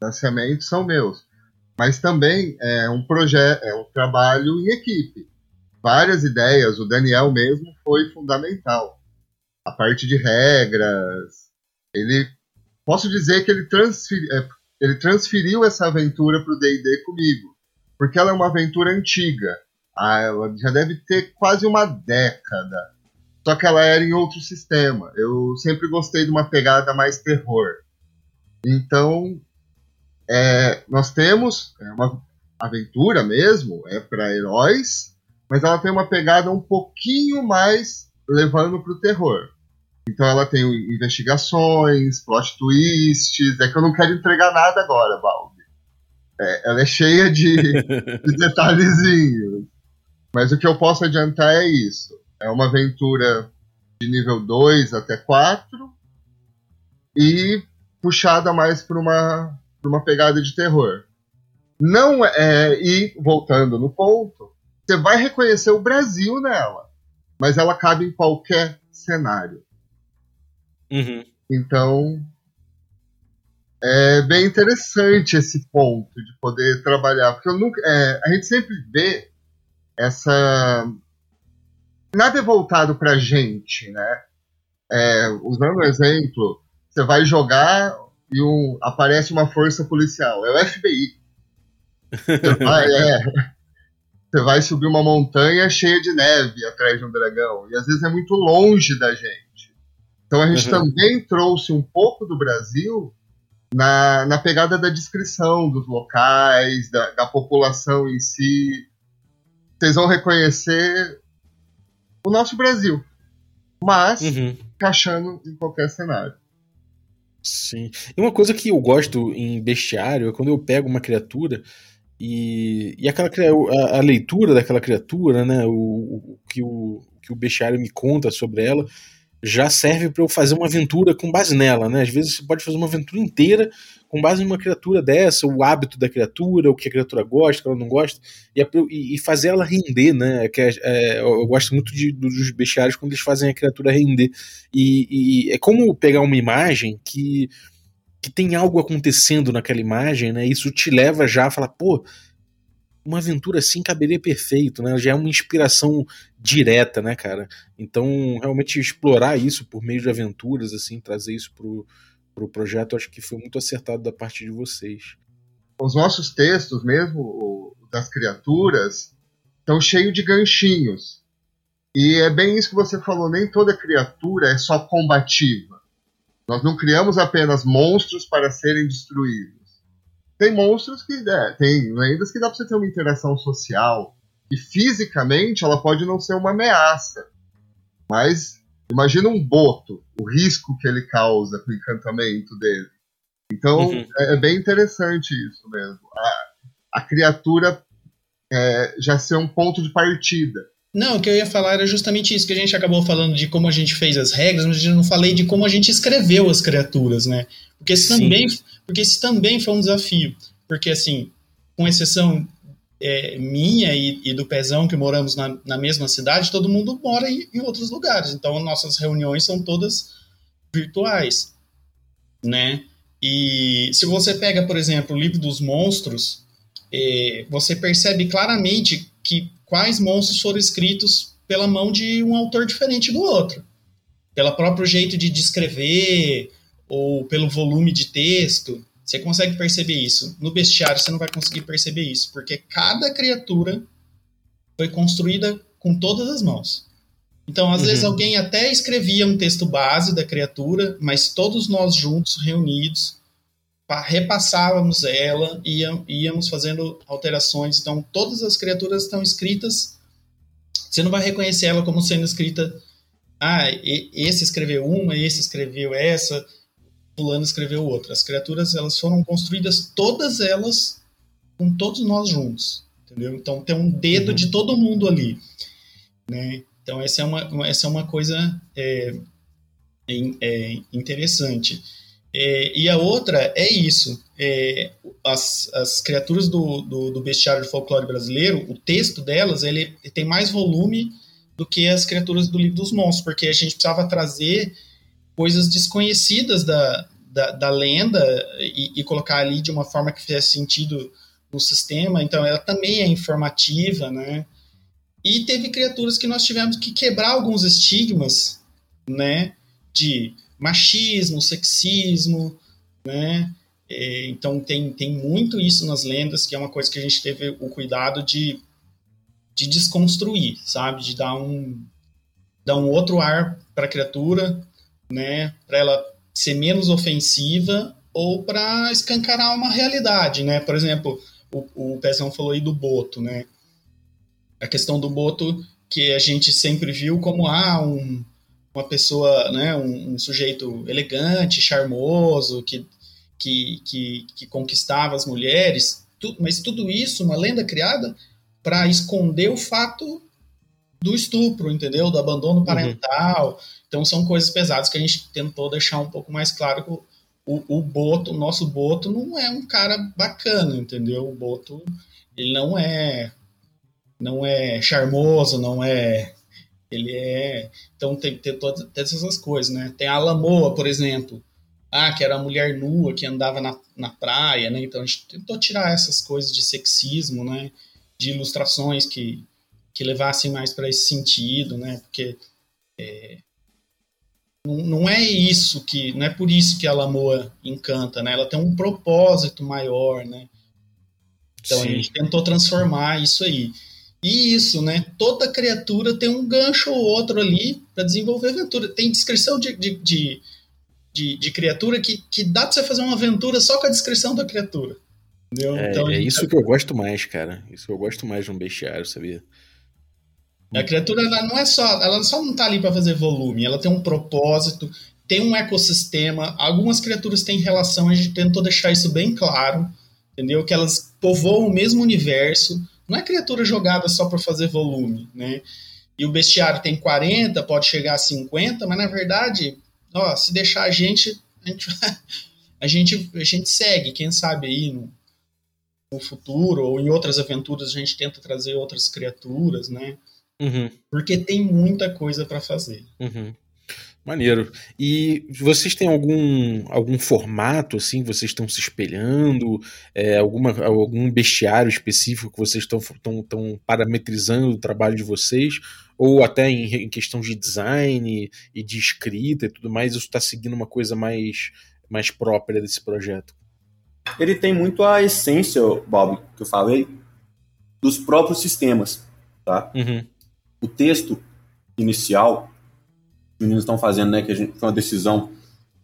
lançamento são meus. Mas também é um projeto, é um trabalho em equipe. Várias ideias, o Daniel mesmo foi fundamental. A parte de regras, ele posso dizer que ele, transferi, é, ele transferiu essa aventura para o D&D comigo, porque ela é uma aventura antiga. Ah, ela já deve ter quase uma década. Só que ela era em outro sistema. Eu sempre gostei de uma pegada mais terror. Então, é, nós temos é uma aventura mesmo, é para heróis, mas ela tem uma pegada um pouquinho mais levando para o terror. Então ela tem investigações, plot twists. É que eu não quero entregar nada agora, Balbi. É, ela é cheia de, de detalhezinhos. Mas o que eu posso adiantar é isso. É uma aventura de nível 2 até 4 e puxada mais para uma, pra uma pegada de terror. Não é, e voltando no ponto, você vai reconhecer o Brasil nela, mas ela cabe em qualquer cenário. Uhum. Então, é bem interessante esse ponto de poder trabalhar, porque eu nunca, é, a gente sempre vê essa nada é voltado pra gente, né? É, usando o exemplo, você vai jogar e um, aparece uma força policial, é o FBI. Você vai, é, você vai subir uma montanha cheia de neve atrás de um dragão, e às vezes é muito longe da gente. Então a gente Uhum. também trouxe um pouco do Brasil na, na pegada da descrição dos locais, da, da população em si. Vocês vão reconhecer o nosso Brasil, mas Uhum. encaixando em qualquer cenário. Sim. E uma coisa que eu gosto em bestiário é quando eu pego uma criatura e, e aquela a, a leitura daquela criatura, né? O, o, que o que o bestiário me conta sobre ela já serve para eu fazer uma aventura com base nela, né? Às vezes você pode fazer uma aventura inteira com base numa criatura dessa, o hábito da criatura, o que a criatura gosta, o que ela não gosta, e, a- e- fazer ela render, né? Que é- é, eu gosto muito de- dos bestiários quando eles fazem a criatura render. E, e é como pegar uma imagem que, que tem algo acontecendo naquela imagem, né? Isso te leva já a falar, pô, uma aventura assim caberia perfeito, né? Já é uma inspiração direta, né, cara? Então, realmente explorar isso por meio de aventuras, assim, trazer isso pro, pro projeto, acho que foi muito acertado da parte de vocês. Os nossos textos, mesmo das criaturas, estão cheios de ganchinhos. E é bem isso que você falou, nem toda criatura é só combativa. Nós não criamos apenas monstros para serem destruídos. Tem monstros que é, tem lendas que dá para você ter uma interação social. E fisicamente ela pode não ser uma ameaça. Mas imagina um boto, o risco que ele causa com o encantamento dele. Então Uhum. é, é bem interessante isso mesmo. A, a criatura é, já ser um ponto de partida. Não, o que eu ia falar era justamente isso, que a gente acabou falando de como a gente fez as regras, mas eu não falei de como a gente escreveu as criaturas, né? Porque esse Sim. também, porque esse também foi um desafio. Porque, assim, com exceção é, minha e, e, do Pezão, que moramos na, na mesma cidade, todo mundo mora em, em, outros lugares. Então, nossas reuniões são todas virtuais, né? E se você pega, por exemplo, o livro dos monstros, é, você percebe claramente que quais monstros foram escritos pela mão de um autor diferente do outro. Pelo próprio jeito de descrever, ou pelo volume de texto, você consegue perceber isso. No bestiário você não vai conseguir perceber isso, porque cada criatura foi construída com todas as mãos. Então, às uhum. vezes, alguém até escrevia um texto base da criatura, mas todos nós juntos, reunidos, repassávamos ela e íamos fazendo alterações. Então, todas as criaturas estão escritas. Você não vai reconhecer ela como sendo escrita. Ah, esse escreveu uma, esse escreveu essa fulano escreveu outra. As criaturas elas foram construídas todas elas com todos nós juntos, entendeu? Então tem um dedo uhum. de todo mundo ali, né? Então essa é uma essa é uma coisa é, é interessante. É, e a outra é isso. É, as, as criaturas do, do, do, bestiário de folclore brasileiro, o texto delas, ele tem mais volume do que as criaturas do livro dos monstros, porque a gente precisava trazer coisas desconhecidas da, da, da lenda e, e, colocar ali de uma forma que fizesse sentido no sistema. Então, ela também é informativa, né? E teve criaturas que nós tivemos que quebrar alguns estigmas, né? De machismo, sexismo, né? É, então, tem, tem muito isso nas lendas, que é uma coisa que a gente teve o cuidado de, de desconstruir, sabe? De dar um, dar um outro ar para a criatura, né? Para ela ser menos ofensiva ou para escancarar uma realidade, né? Por exemplo, o, o Pezão falou aí do Boto, né? A questão do Boto que a gente sempre viu como ah, um, uma pessoa, né, um, um, sujeito elegante, charmoso, que, que, que, que conquistava as mulheres, tu, mas tudo isso, uma lenda criada para esconder o fato do estupro, entendeu? Do abandono uhum. parental. Uhum. Então são coisas pesadas que a gente tentou deixar um pouco mais claro que o, o, Boto, o nosso Boto, não é um cara bacana, entendeu? O Boto, ele não é não é charmoso, não é ele é então tem que ter todas, todas essas coisas, né? Tem a Lamoa, por exemplo, ah, que era a mulher nua que andava na, na praia, né? Então a gente tentou tirar essas coisas de sexismo, né? De ilustrações que, que levassem mais para esse sentido, né? Porque é, não, não é isso que, não é por isso que a Lamoa encanta, né? Ela tem um propósito maior, né? Então Sim. a gente tentou transformar isso aí. E isso, né? Toda criatura tem um gancho ou outro ali para desenvolver aventura. Tem descrição de, de, de, de, de criatura que, que dá pra você fazer uma aventura só com a descrição da criatura. Entendeu? É, então, é isso tá... que eu gosto mais, cara. Isso que eu gosto mais de um bestiário, sabia? A criatura ela não é só, ela só não tá ali para fazer volume, ela tem um propósito, tem um ecossistema. Algumas criaturas têm relação, a gente tentou deixar isso bem claro, entendeu? Que elas povoam o mesmo universo. Não é criatura jogada só para fazer volume, né? E o bestiário tem 40, pode chegar a 50, mas na verdade, ó, se deixar a gente, a gente, a gente, a gente segue, quem sabe aí no, no futuro ou em outras aventuras a gente tenta trazer outras criaturas, né? Uhum. Porque tem muita coisa para fazer. Uhum. Maneiro. E vocês têm algum, algum formato assim? Vocês estão se espelhando? É, alguma, algum bestiário específico que vocês estão parametrizando o trabalho de vocês? Ou até em, em, questão de design e de escrita e tudo mais, isso está seguindo uma coisa mais, mais própria desse projeto? Ele tem muito a essência, Bob, que eu falei, dos próprios sistemas. Tá? Uhum o texto inicial, os meninos estão fazendo, né, que a gente foi uma decisão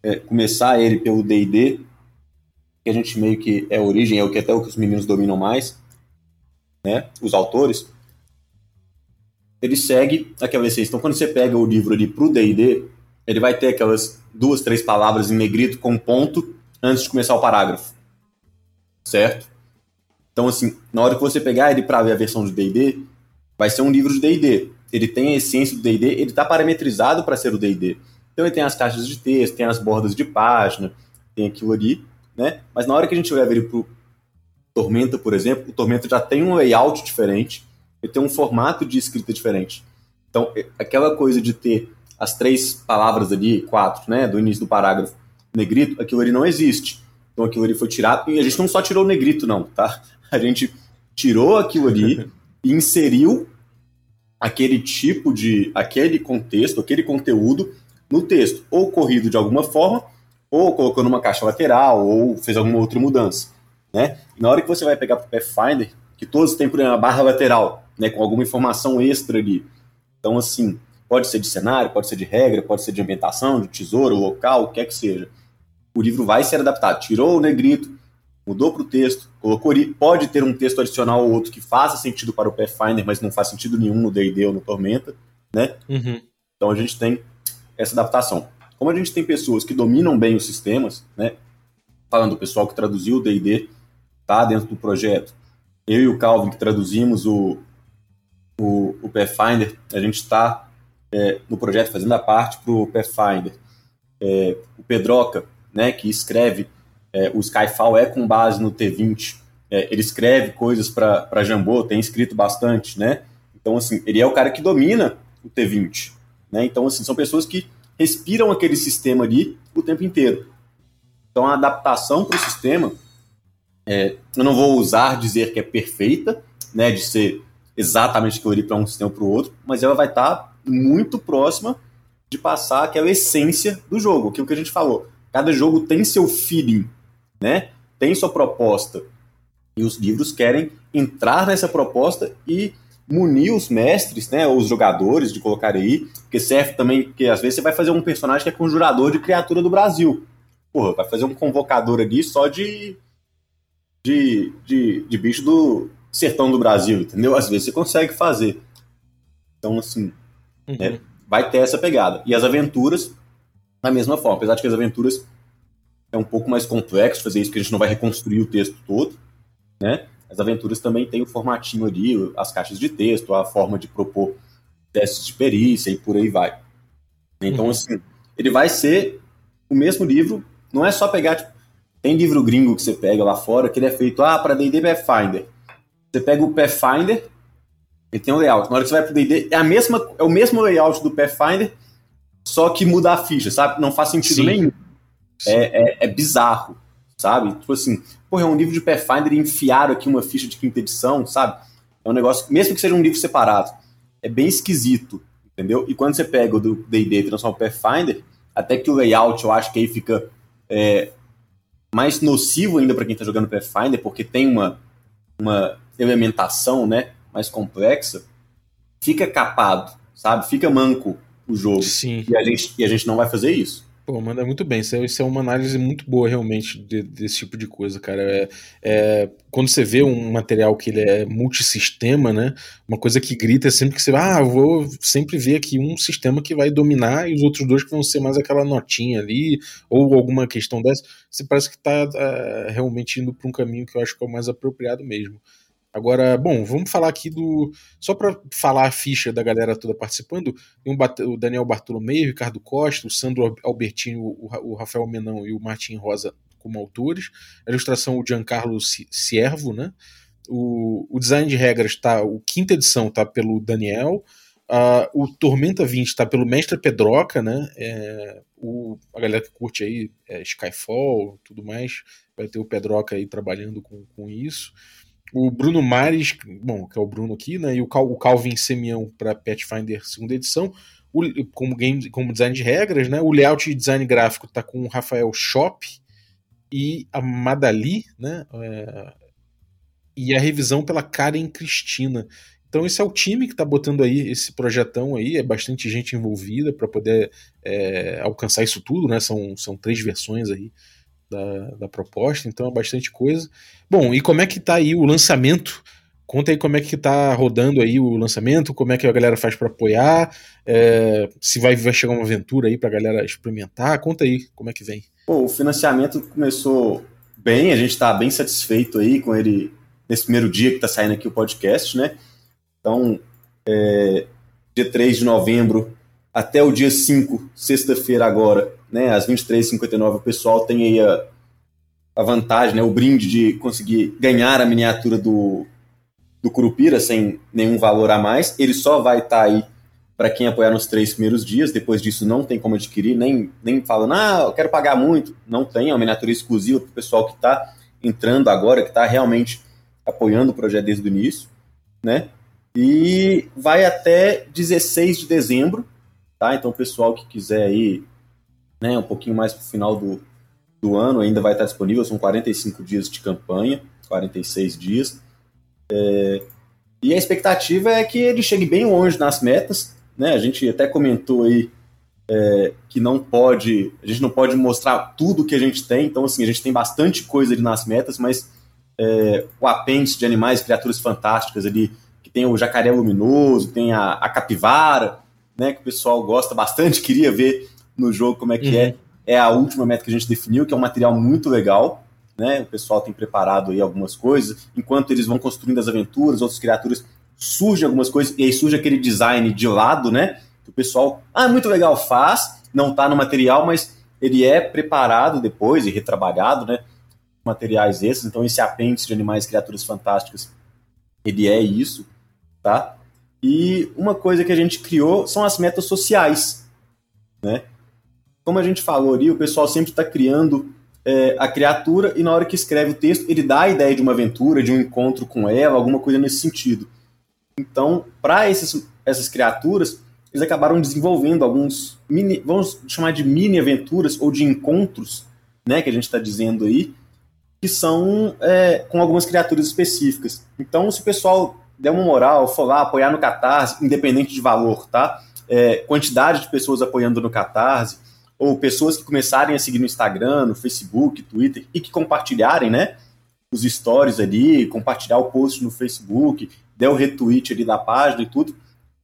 é, começar ele pelo D&D, que a gente meio que é origem, é o que até o que os meninos dominam mais, né, os autores, ele segue aquela essência. Então, quando você pega o livro ali pro D&D, ele vai ter aquelas duas, três palavras em negrito com ponto antes de começar o parágrafo. Certo? Então, assim, na hora que você pegar ele para ver a versão de D&D, vai ser um livro de D&D. Ele tem a essência do D&D, ele está parametrizado para ser o D&D. Então ele tem as caixas de texto, tem as bordas de página, tem aquilo ali, né? Mas na hora que a gente leva ele pro Tormenta, por exemplo, o Tormenta já tem um layout diferente, ele tem um formato de escrita diferente. Então, é, aquela coisa de ter as três palavras ali, quatro, né, do início do parágrafo, negrito, aquilo ali não existe. Então aquilo ali foi tirado, e a gente não só tirou o negrito, não, tá? A gente tirou aquilo ali inseriu aquele tipo de, aquele contexto, aquele conteúdo no texto, ou corrido de alguma forma, ou colocou numa caixa lateral, ou fez alguma outra mudança, né? Na hora que você vai pegar para o Pathfinder, que todos têm por uma barra lateral, né, com alguma informação extra ali. Então, assim, pode ser de cenário, pode ser de regra, pode ser de ambientação, de tesouro, local, o que é que seja. O livro vai ser adaptado. Tirou o negrito, mudou para o texto, colocou pode ter um texto adicional ou outro que faça sentido para o Pathfinder, mas não faz sentido nenhum no D&D ou no Tormenta, né? Uhum. Então a gente tem essa adaptação. Como a gente tem pessoas que dominam bem os sistemas, né? Falando do pessoal que traduziu o D&D, tá dentro do projeto. Eu e o Calvin que traduzimos o, o, o Pathfinder, a gente está é, no projeto fazendo a parte para o Pathfinder. É, o Pedroca, né, que escreve é, o Skyfall é com base no T20. É, ele escreve coisas para Jambô, tem escrito bastante, né? Então, assim, ele é o cara que domina o T20. Né? Então, assim, são pessoas que respiram aquele sistema ali o tempo inteiro. Então, a adaptação para o sistema, é, eu não vou usar dizer que é perfeita, né, de ser exatamente aquilo ali para um sistema para o outro, mas ela vai estar tá muito próxima de passar aquela essência do jogo, aquilo que a gente falou. Cada jogo tem seu feeling, né? Tem sua proposta. E os livros querem entrar nessa proposta e munir os mestres, né, os jogadores de colocar aí, porque serve também, porque às vezes você vai fazer um personagem que é conjurador de criatura do Brasil. Porra, vai fazer um convocador ali só de de, de, de bicho do sertão do Brasil, entendeu? Às vezes você consegue fazer. Então, assim, uhum. é, vai ter essa pegada. E as aventuras, da mesma forma, apesar de que as aventuras é um pouco mais complexo fazer isso, porque a gente não vai reconstruir o texto todo, né? As aventuras também tem o formatinho ali, as caixas de texto, a forma de propor testes de perícia e por aí vai. Então, uhum. assim, ele vai ser o mesmo livro, não é só pegar, tipo, tem livro gringo que você pega lá fora que ele é feito, ah, para D&D Pathfinder. Você pega o Pathfinder, ele tem um layout. Na hora que você vai pro D&D, é, a mesma, é o mesmo layout do Pathfinder, só que muda a ficha, sabe? Não faz sentido Sim. nenhum. É, é, é, bizarro, sabe? Tipo assim, porra, é um livro de Pathfinder e enfiaram aqui uma ficha de quinta edição, sabe? É um negócio, mesmo que seja um livro separado, é bem esquisito, entendeu? E quando você pega o do D&D e transforma o Pathfinder, até que o layout eu acho que aí fica é, mais nocivo ainda para quem está jogando Pathfinder, porque tem uma, uma elementação né, mais complexa, fica capado, sabe? Fica manco o jogo. Sim. E a gente, e a gente não vai fazer isso. Pô, manda muito bem. Isso é, isso é uma análise muito boa, realmente, de, desse tipo de coisa, cara. É, é, quando você vê um material que ele é multissistema, né? Uma coisa que grita é sempre que você ah, vou sempre ver aqui um sistema que vai dominar e os outros dois que vão ser mais aquela notinha ali, ou alguma questão dessa. Você parece que está é, realmente indo para um caminho que eu acho que é o mais apropriado mesmo. Agora, bom, vamos falar aqui do. Só para falar a ficha da galera toda participando: o Daniel Bartolomeu, o Ricardo Costa, o Sandro Albertini, o Rafael Menão e o Martin Rosa como autores. A ilustração, o Giancarlo Siervo, né? O, o design de regras está. O quinta edição está pelo Daniel. Uh, o Tormenta 20 está pelo Mestre Pedroca, né? É, o, a galera que curte aí é, Skyfall tudo mais, vai ter o Pedroca aí trabalhando com, com isso o Bruno Mares, bom, que é o Bruno aqui, né, e o, Cal, o Calvin Semião para Pathfinder segunda edição, o, como, game, como design de regras, né, o layout e design gráfico está com o Rafael Shop e a Madali, né, é, e a revisão pela Karen Cristina. Então esse é o time que está botando aí esse projetão aí, é bastante gente envolvida para poder é, alcançar isso tudo, né, são, são três versões aí da, da proposta, então é bastante coisa. Bom, e como é que tá aí o lançamento? Conta aí como é que tá rodando aí o lançamento, como é que a galera faz para apoiar, é, se vai, vai chegar uma aventura aí pra galera experimentar, conta aí como é que vem. Pô, o financiamento começou bem, a gente está bem satisfeito aí com ele nesse primeiro dia que está saindo aqui o podcast, né? Então, é, dia 3 de novembro até o dia 5, sexta-feira agora, né, às 23h59, o pessoal tem aí a, a vantagem, né, o brinde de conseguir ganhar a miniatura do, do Curupira sem nenhum valor a mais. Ele só vai estar tá aí para quem apoiar nos três primeiros dias. Depois disso, não tem como adquirir, nem, nem falando, ah, eu quero pagar muito. Não tem, é uma miniatura exclusiva para o pessoal que está entrando agora, que está realmente apoiando o projeto desde o início, né? E vai até 16 de dezembro, tá? Então, o pessoal que quiser aí, né, um pouquinho mais para o final do, do ano, ainda vai estar disponível. São 45 dias de campanha, 46 dias. É, e a expectativa é que ele chegue bem longe nas metas, né? A gente até comentou aí é, que não pode, a gente não pode mostrar tudo que a gente tem, então assim, a gente tem bastante coisa ali nas metas, mas é, o apêndice de animais, criaturas fantásticas ali, que tem o jacaré luminoso, tem a, a capivara, né, que o pessoal gosta bastante, queria ver no jogo como é que é. uhum. é. É a última meta que a gente definiu, que é um material muito legal, né? O pessoal tem preparado aí algumas coisas, enquanto eles vão construindo as aventuras, outras criaturas surgem algumas coisas, e aí surge aquele design de lado, né? Que o pessoal, ah, muito legal, faz, não tá no material, mas ele é preparado depois e retrabalhado, né? Materiais esses, então esse apêndice de animais e criaturas fantásticas, ele é isso, tá? E uma coisa que a gente criou são as metas sociais, né? Como a gente falou ali, o pessoal sempre está criando é, a criatura e na hora que escreve o texto, ele dá a ideia de uma aventura, de um encontro com ela, alguma coisa nesse sentido. Então, para essas criaturas, eles acabaram desenvolvendo alguns mini, vamos chamar de mini aventuras ou de encontros, né, que a gente está dizendo aí, que são é, com algumas criaturas específicas. Então, se o pessoal der uma moral, for lá apoiar no Catarse, independente de valor, tá? É, quantidade de pessoas apoiando no Catarse, ou pessoas que começarem a seguir no Instagram, no Facebook, Twitter e que compartilharem, né? Os stories ali, compartilhar o post no Facebook, der o retweet ali da página e tudo,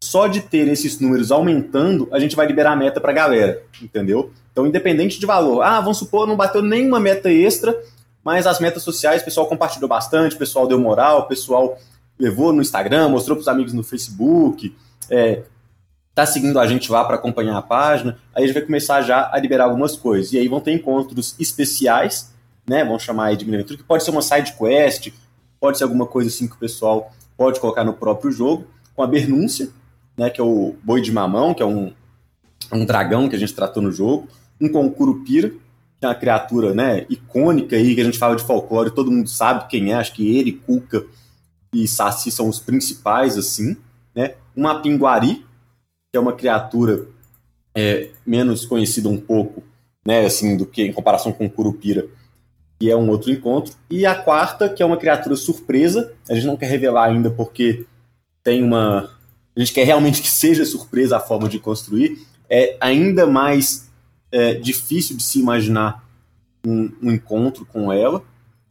só de ter esses números aumentando, a gente vai liberar a meta para a galera, entendeu? Então, independente de valor. Ah, vamos supor, não bateu nenhuma meta extra, mas as metas sociais, o pessoal compartilhou bastante, o pessoal deu moral, o pessoal levou no Instagram, mostrou para os amigos no Facebook, é, tá seguindo a gente lá para acompanhar a página, aí a gente vai começar já a liberar algumas coisas. E aí vão ter encontros especiais, né? Vamos chamar aí de mini que pode ser uma side quest, pode ser alguma coisa assim que o pessoal pode colocar no próprio jogo, com a Bernúncia, né, que é o boi de mamão, que é um, um dragão que a gente tratou no jogo, um com Curupira, que é uma criatura né, icônica aí, que a gente fala de folclore, todo mundo sabe quem é, acho que ele, Cuca e Saci são os principais, assim, né? Uma Pinguari, que é uma criatura é, menos conhecida um pouco, né, assim, do que em comparação com o Curupira, que é um outro encontro. E a quarta, que é uma criatura surpresa. A gente não quer revelar ainda porque tem uma. A gente quer realmente que seja surpresa a forma de construir. É ainda mais é, difícil de se imaginar um, um, encontro com ela.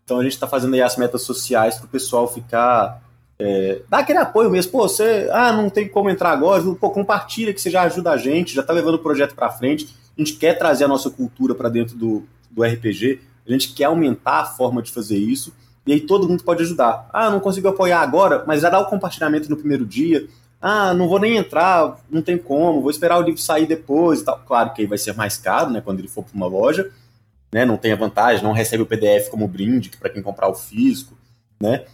Então a gente está fazendo aí as metas sociais para o pessoal ficar. É, dar aquele apoio mesmo. Pô, você. Ah, não tem como entrar agora. Pô, compartilha que você já ajuda a gente, já está levando o projeto para frente. A gente quer trazer a nossa cultura para dentro do, do RPG a gente quer aumentar a forma de fazer isso, e aí todo mundo pode ajudar. Ah, não consigo apoiar agora, mas já dá o compartilhamento no primeiro dia. Ah, não vou nem entrar, não tem como, vou esperar o livro sair depois e tal. Claro que aí vai ser mais caro, né, quando ele for para uma loja, né, não tem a vantagem, não recebe o PDF como brinde para quem comprar o físico, né?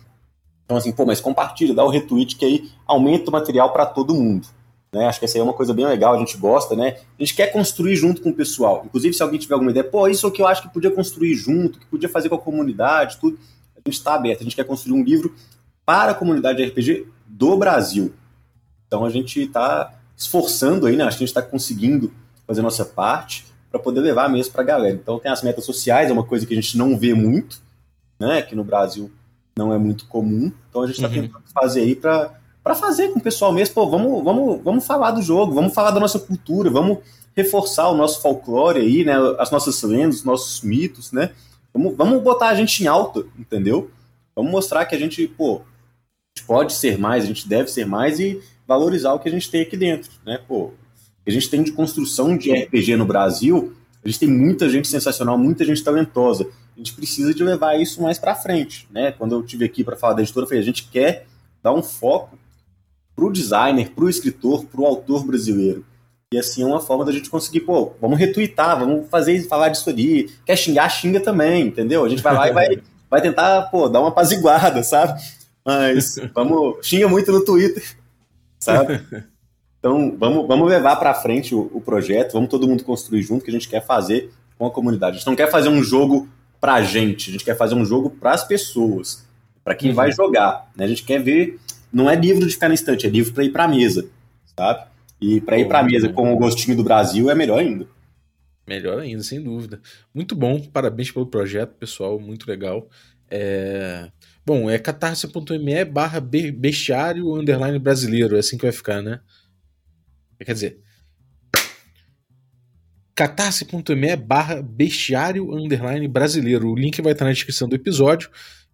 Então assim, pô, mas compartilha, dá o retweet que aí aumenta o material para todo mundo. Né? Acho que essa aí é uma coisa bem legal, a gente gosta, né? A gente quer construir junto com o pessoal. Inclusive, se alguém tiver alguma ideia, pô, isso é o que eu acho que podia construir junto, que podia fazer com a comunidade, tudo, a gente está aberto. A gente quer construir um livro para a comunidade de RPG do Brasil. Então a gente está esforçando aí, né? Acho que a gente está conseguindo fazer a nossa parte para poder levar mesmo para a galera. Então tem as metas sociais, é uma coisa que a gente não vê muito, né? Aqui no Brasil não é muito comum. Então a gente está uhum. tentando fazer aí para fazer com o pessoal mesmo, pô, vamos, vamos, vamos falar do jogo, vamos falar da nossa cultura, vamos reforçar o nosso folclore aí, né, as nossas lendas, os nossos mitos, né, vamos, vamos botar a gente em alta, entendeu? Vamos mostrar que a gente, pô, a gente pode ser mais, a gente deve ser mais e valorizar o que a gente tem aqui dentro, né, pô, a gente tem de construção de RPG no Brasil, a gente tem muita gente sensacional, muita gente talentosa. A gente precisa de levar isso mais para frente, né? Quando eu tive aqui para falar da editora, eu falei, a gente quer dar um foco para o designer, para o escritor, para o autor brasileiro. E assim é uma forma da gente conseguir, pô, vamos retweetar, vamos fazer falar disso ali. Quer xingar, xinga também, entendeu? A gente vai lá e vai, vai tentar, pô, dar uma apaziguada, sabe? Mas vamos. xinga muito no Twitter, sabe? Então vamos, vamos levar para frente o, o projeto, vamos todo mundo construir junto, que a gente quer fazer com a comunidade. A gente não quer fazer um jogo pra gente, a gente quer fazer um jogo para as pessoas, para quem uhum. vai jogar. Né? A gente quer ver, não é livro de ficar na estante, é livro para ir para mesa, sabe? E para ir para mesa com o gostinho do Brasil é melhor ainda. Melhor ainda, sem dúvida. Muito bom, parabéns pelo projeto, pessoal, muito legal. É... Bom, é catarse.me barra bestiário underline brasileiro, é assim que vai ficar, né? Quer dizer, catarse.me barra bestiário underline brasileiro. O link vai estar na descrição do episódio.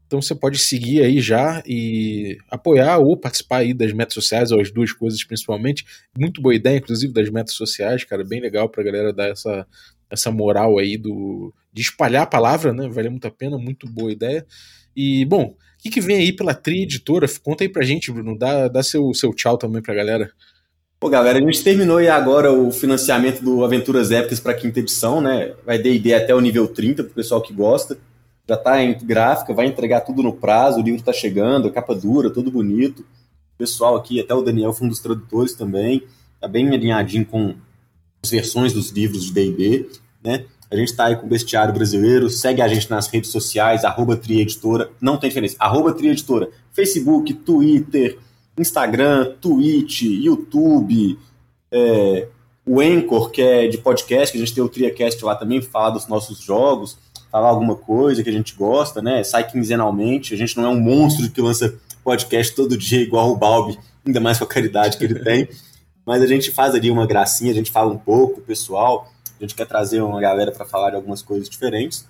Então você pode seguir aí já e apoiar ou participar aí das metas sociais, ou as duas coisas principalmente. Muito boa ideia, inclusive, das metas sociais, cara, bem legal pra galera dar essa, essa moral aí do de espalhar a palavra, né? Vale muito a pena, muito boa ideia. E, bom, o que, que vem aí pela Tri Editora? Conta aí pra gente, Bruno. Dá, dá seu, seu tchau também pra galera. Pô, galera, a gente terminou aí agora o financiamento do Aventuras Épicas para quinta edição, né? Vai D&D até o nível 30 pro pessoal que gosta. Já tá em gráfica, vai entregar tudo no prazo, o livro tá chegando, a capa dura, tudo bonito. O pessoal aqui, até o Daniel foi um dos tradutores também, tá bem alinhadinho com as versões dos livros de D&D, né? A gente tá aí com o Bestiário Brasileiro, segue a gente nas redes sociais, arroba Trieditora, não tem diferença, arroba Trieditora, Facebook, Twitter, Instagram, Twitch, YouTube, é, o Anchor, que é de podcast, que a gente tem o TriaCast lá também, falar dos nossos jogos, falar alguma coisa que a gente gosta, né? Sai quinzenalmente, a gente não é um monstro que lança podcast todo dia igual o Balbi, ainda mais com a caridade que ele tem, mas a gente faz ali uma gracinha, a gente fala um pouco, pessoal, a gente quer trazer uma galera para falar de algumas coisas diferentes.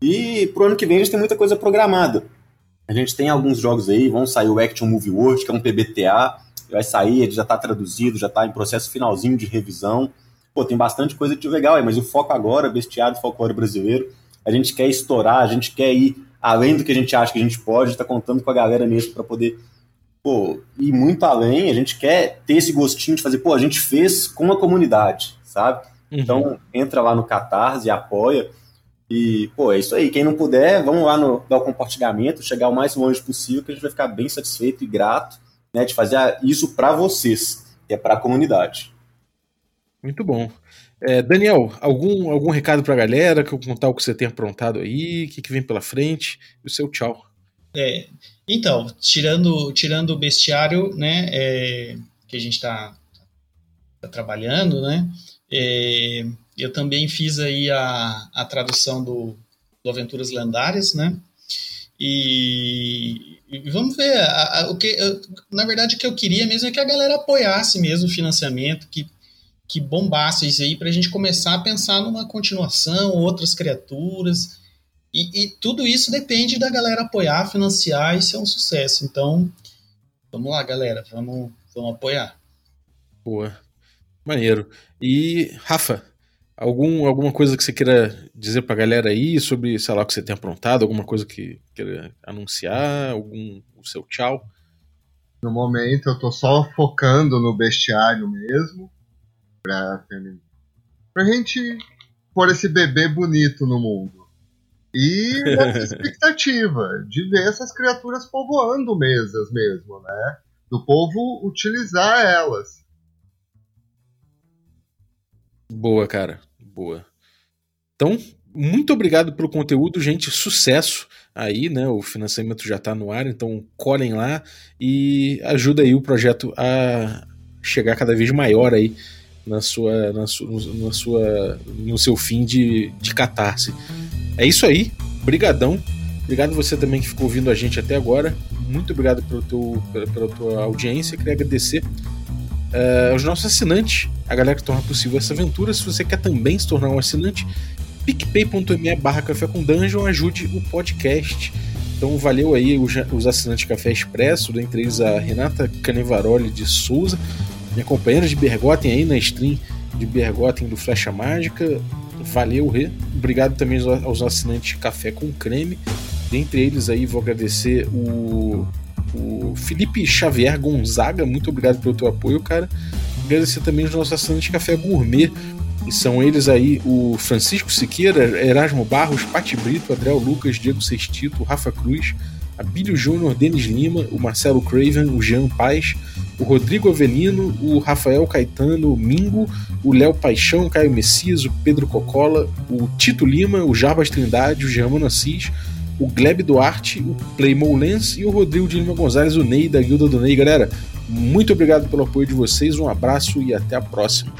E pro ano que vem a gente tem muita coisa programada. A gente tem alguns jogos aí, vão sair o Action Movie World, que é um PBTA, vai sair, ele já está traduzido, já está em processo finalzinho de revisão. Pô, tem bastante coisa de legal aí, mas o foco agora, bestiário folclore brasileiro, a gente quer estourar, a gente quer ir além do que a gente acha que a gente pode, está contando com a galera mesmo para poder pô, ir muito além, a gente quer ter esse gostinho de fazer, pô, a gente fez com a comunidade, sabe? Uhum. Então, entra lá no Catarse e apoia. E, pô, é isso aí. Quem não puder, vamos lá no, dar o compartilhamento, chegar o mais longe possível, que a gente vai ficar bem satisfeito e grato né, de fazer isso para vocês, que é para a comunidade. Muito bom. É, Daniel, algum, algum recado para a galera? Que contar o que você tem aprontado aí? O que, que vem pela frente? E o seu tchau. É, então, tirando, tirando o bestiário, né, é, que a gente está tá trabalhando, né, é, eu também fiz aí a, a tradução do, do Aventuras Lendárias, né? E, e vamos ver. A, a, o que, eu, na verdade, o que eu queria mesmo é que a galera apoiasse mesmo o financiamento, que, que bombasse isso aí, para a gente começar a pensar numa continuação, outras criaturas. E, e, tudo isso depende da galera apoiar, financiar e ser um sucesso. Então, vamos lá, galera, vamos, vamos apoiar. Boa. Maneiro. E, Rafa, Algum, alguma coisa que você queira dizer pra galera aí sobre, sei lá, o que você tem aprontado, alguma coisa que queira anunciar, algum o seu tchau? No momento eu tô só focando no bestiário mesmo, pra, pra gente pôr esse bebê bonito no mundo. E a expectativa de ver essas criaturas povoando mesas mesmo, né? Do povo utilizar elas. Boa, cara. Boa. Então, muito obrigado pelo conteúdo, gente. Sucesso aí, né? O financiamento já está no ar, então colhem lá e ajuda aí o projeto a chegar cada vez maior aí na sua, na sua, na sua no seu fim de, de catarse. É isso aí. Brigadão. Obrigado você também que ficou ouvindo a gente até agora. Muito obrigado pelo teu, pela, pela tua audiência. Queria agradecer uh, os nossos assinantes, a galera que torna possível essa aventura. Se você quer também se tornar um assinante, picpay.me barra café com dungeon ajude o podcast. Então valeu aí os, os assinantes Café Expresso, dentre eles a Renata Canevaroli de Souza, minha companheira de Bergotten aí na stream de Bergotten do Flecha Mágica. Valeu, Rê. Obrigado também aos assinantes Café com Creme. Dentre eles aí vou agradecer o o Felipe Xavier Gonzaga, muito obrigado pelo teu apoio, cara. Agradecer também os nossos assinantes de Café Gourmet, e são eles aí o Francisco Siqueira, Erasmo Barros, Pati Brito, Adriel Lucas, Diego Sextito, Rafa Cruz, Abílio Júnior, Denis Lima, o Marcelo Craven, o Jean Paz, o Rodrigo Avelino, o Rafael Caetano, o Mingo, o Léo Paixão, Caio Messias, o Pedro Cocola, o Tito Lima, o Jarbas Trindade, o Germano Assis, o Gleb Duarte, o Playmo Lens e o Rodrigo de Lima Gonzalez, o Ney da Guilda do Ney. Galera, muito obrigado pelo apoio de vocês, um abraço e até a próxima.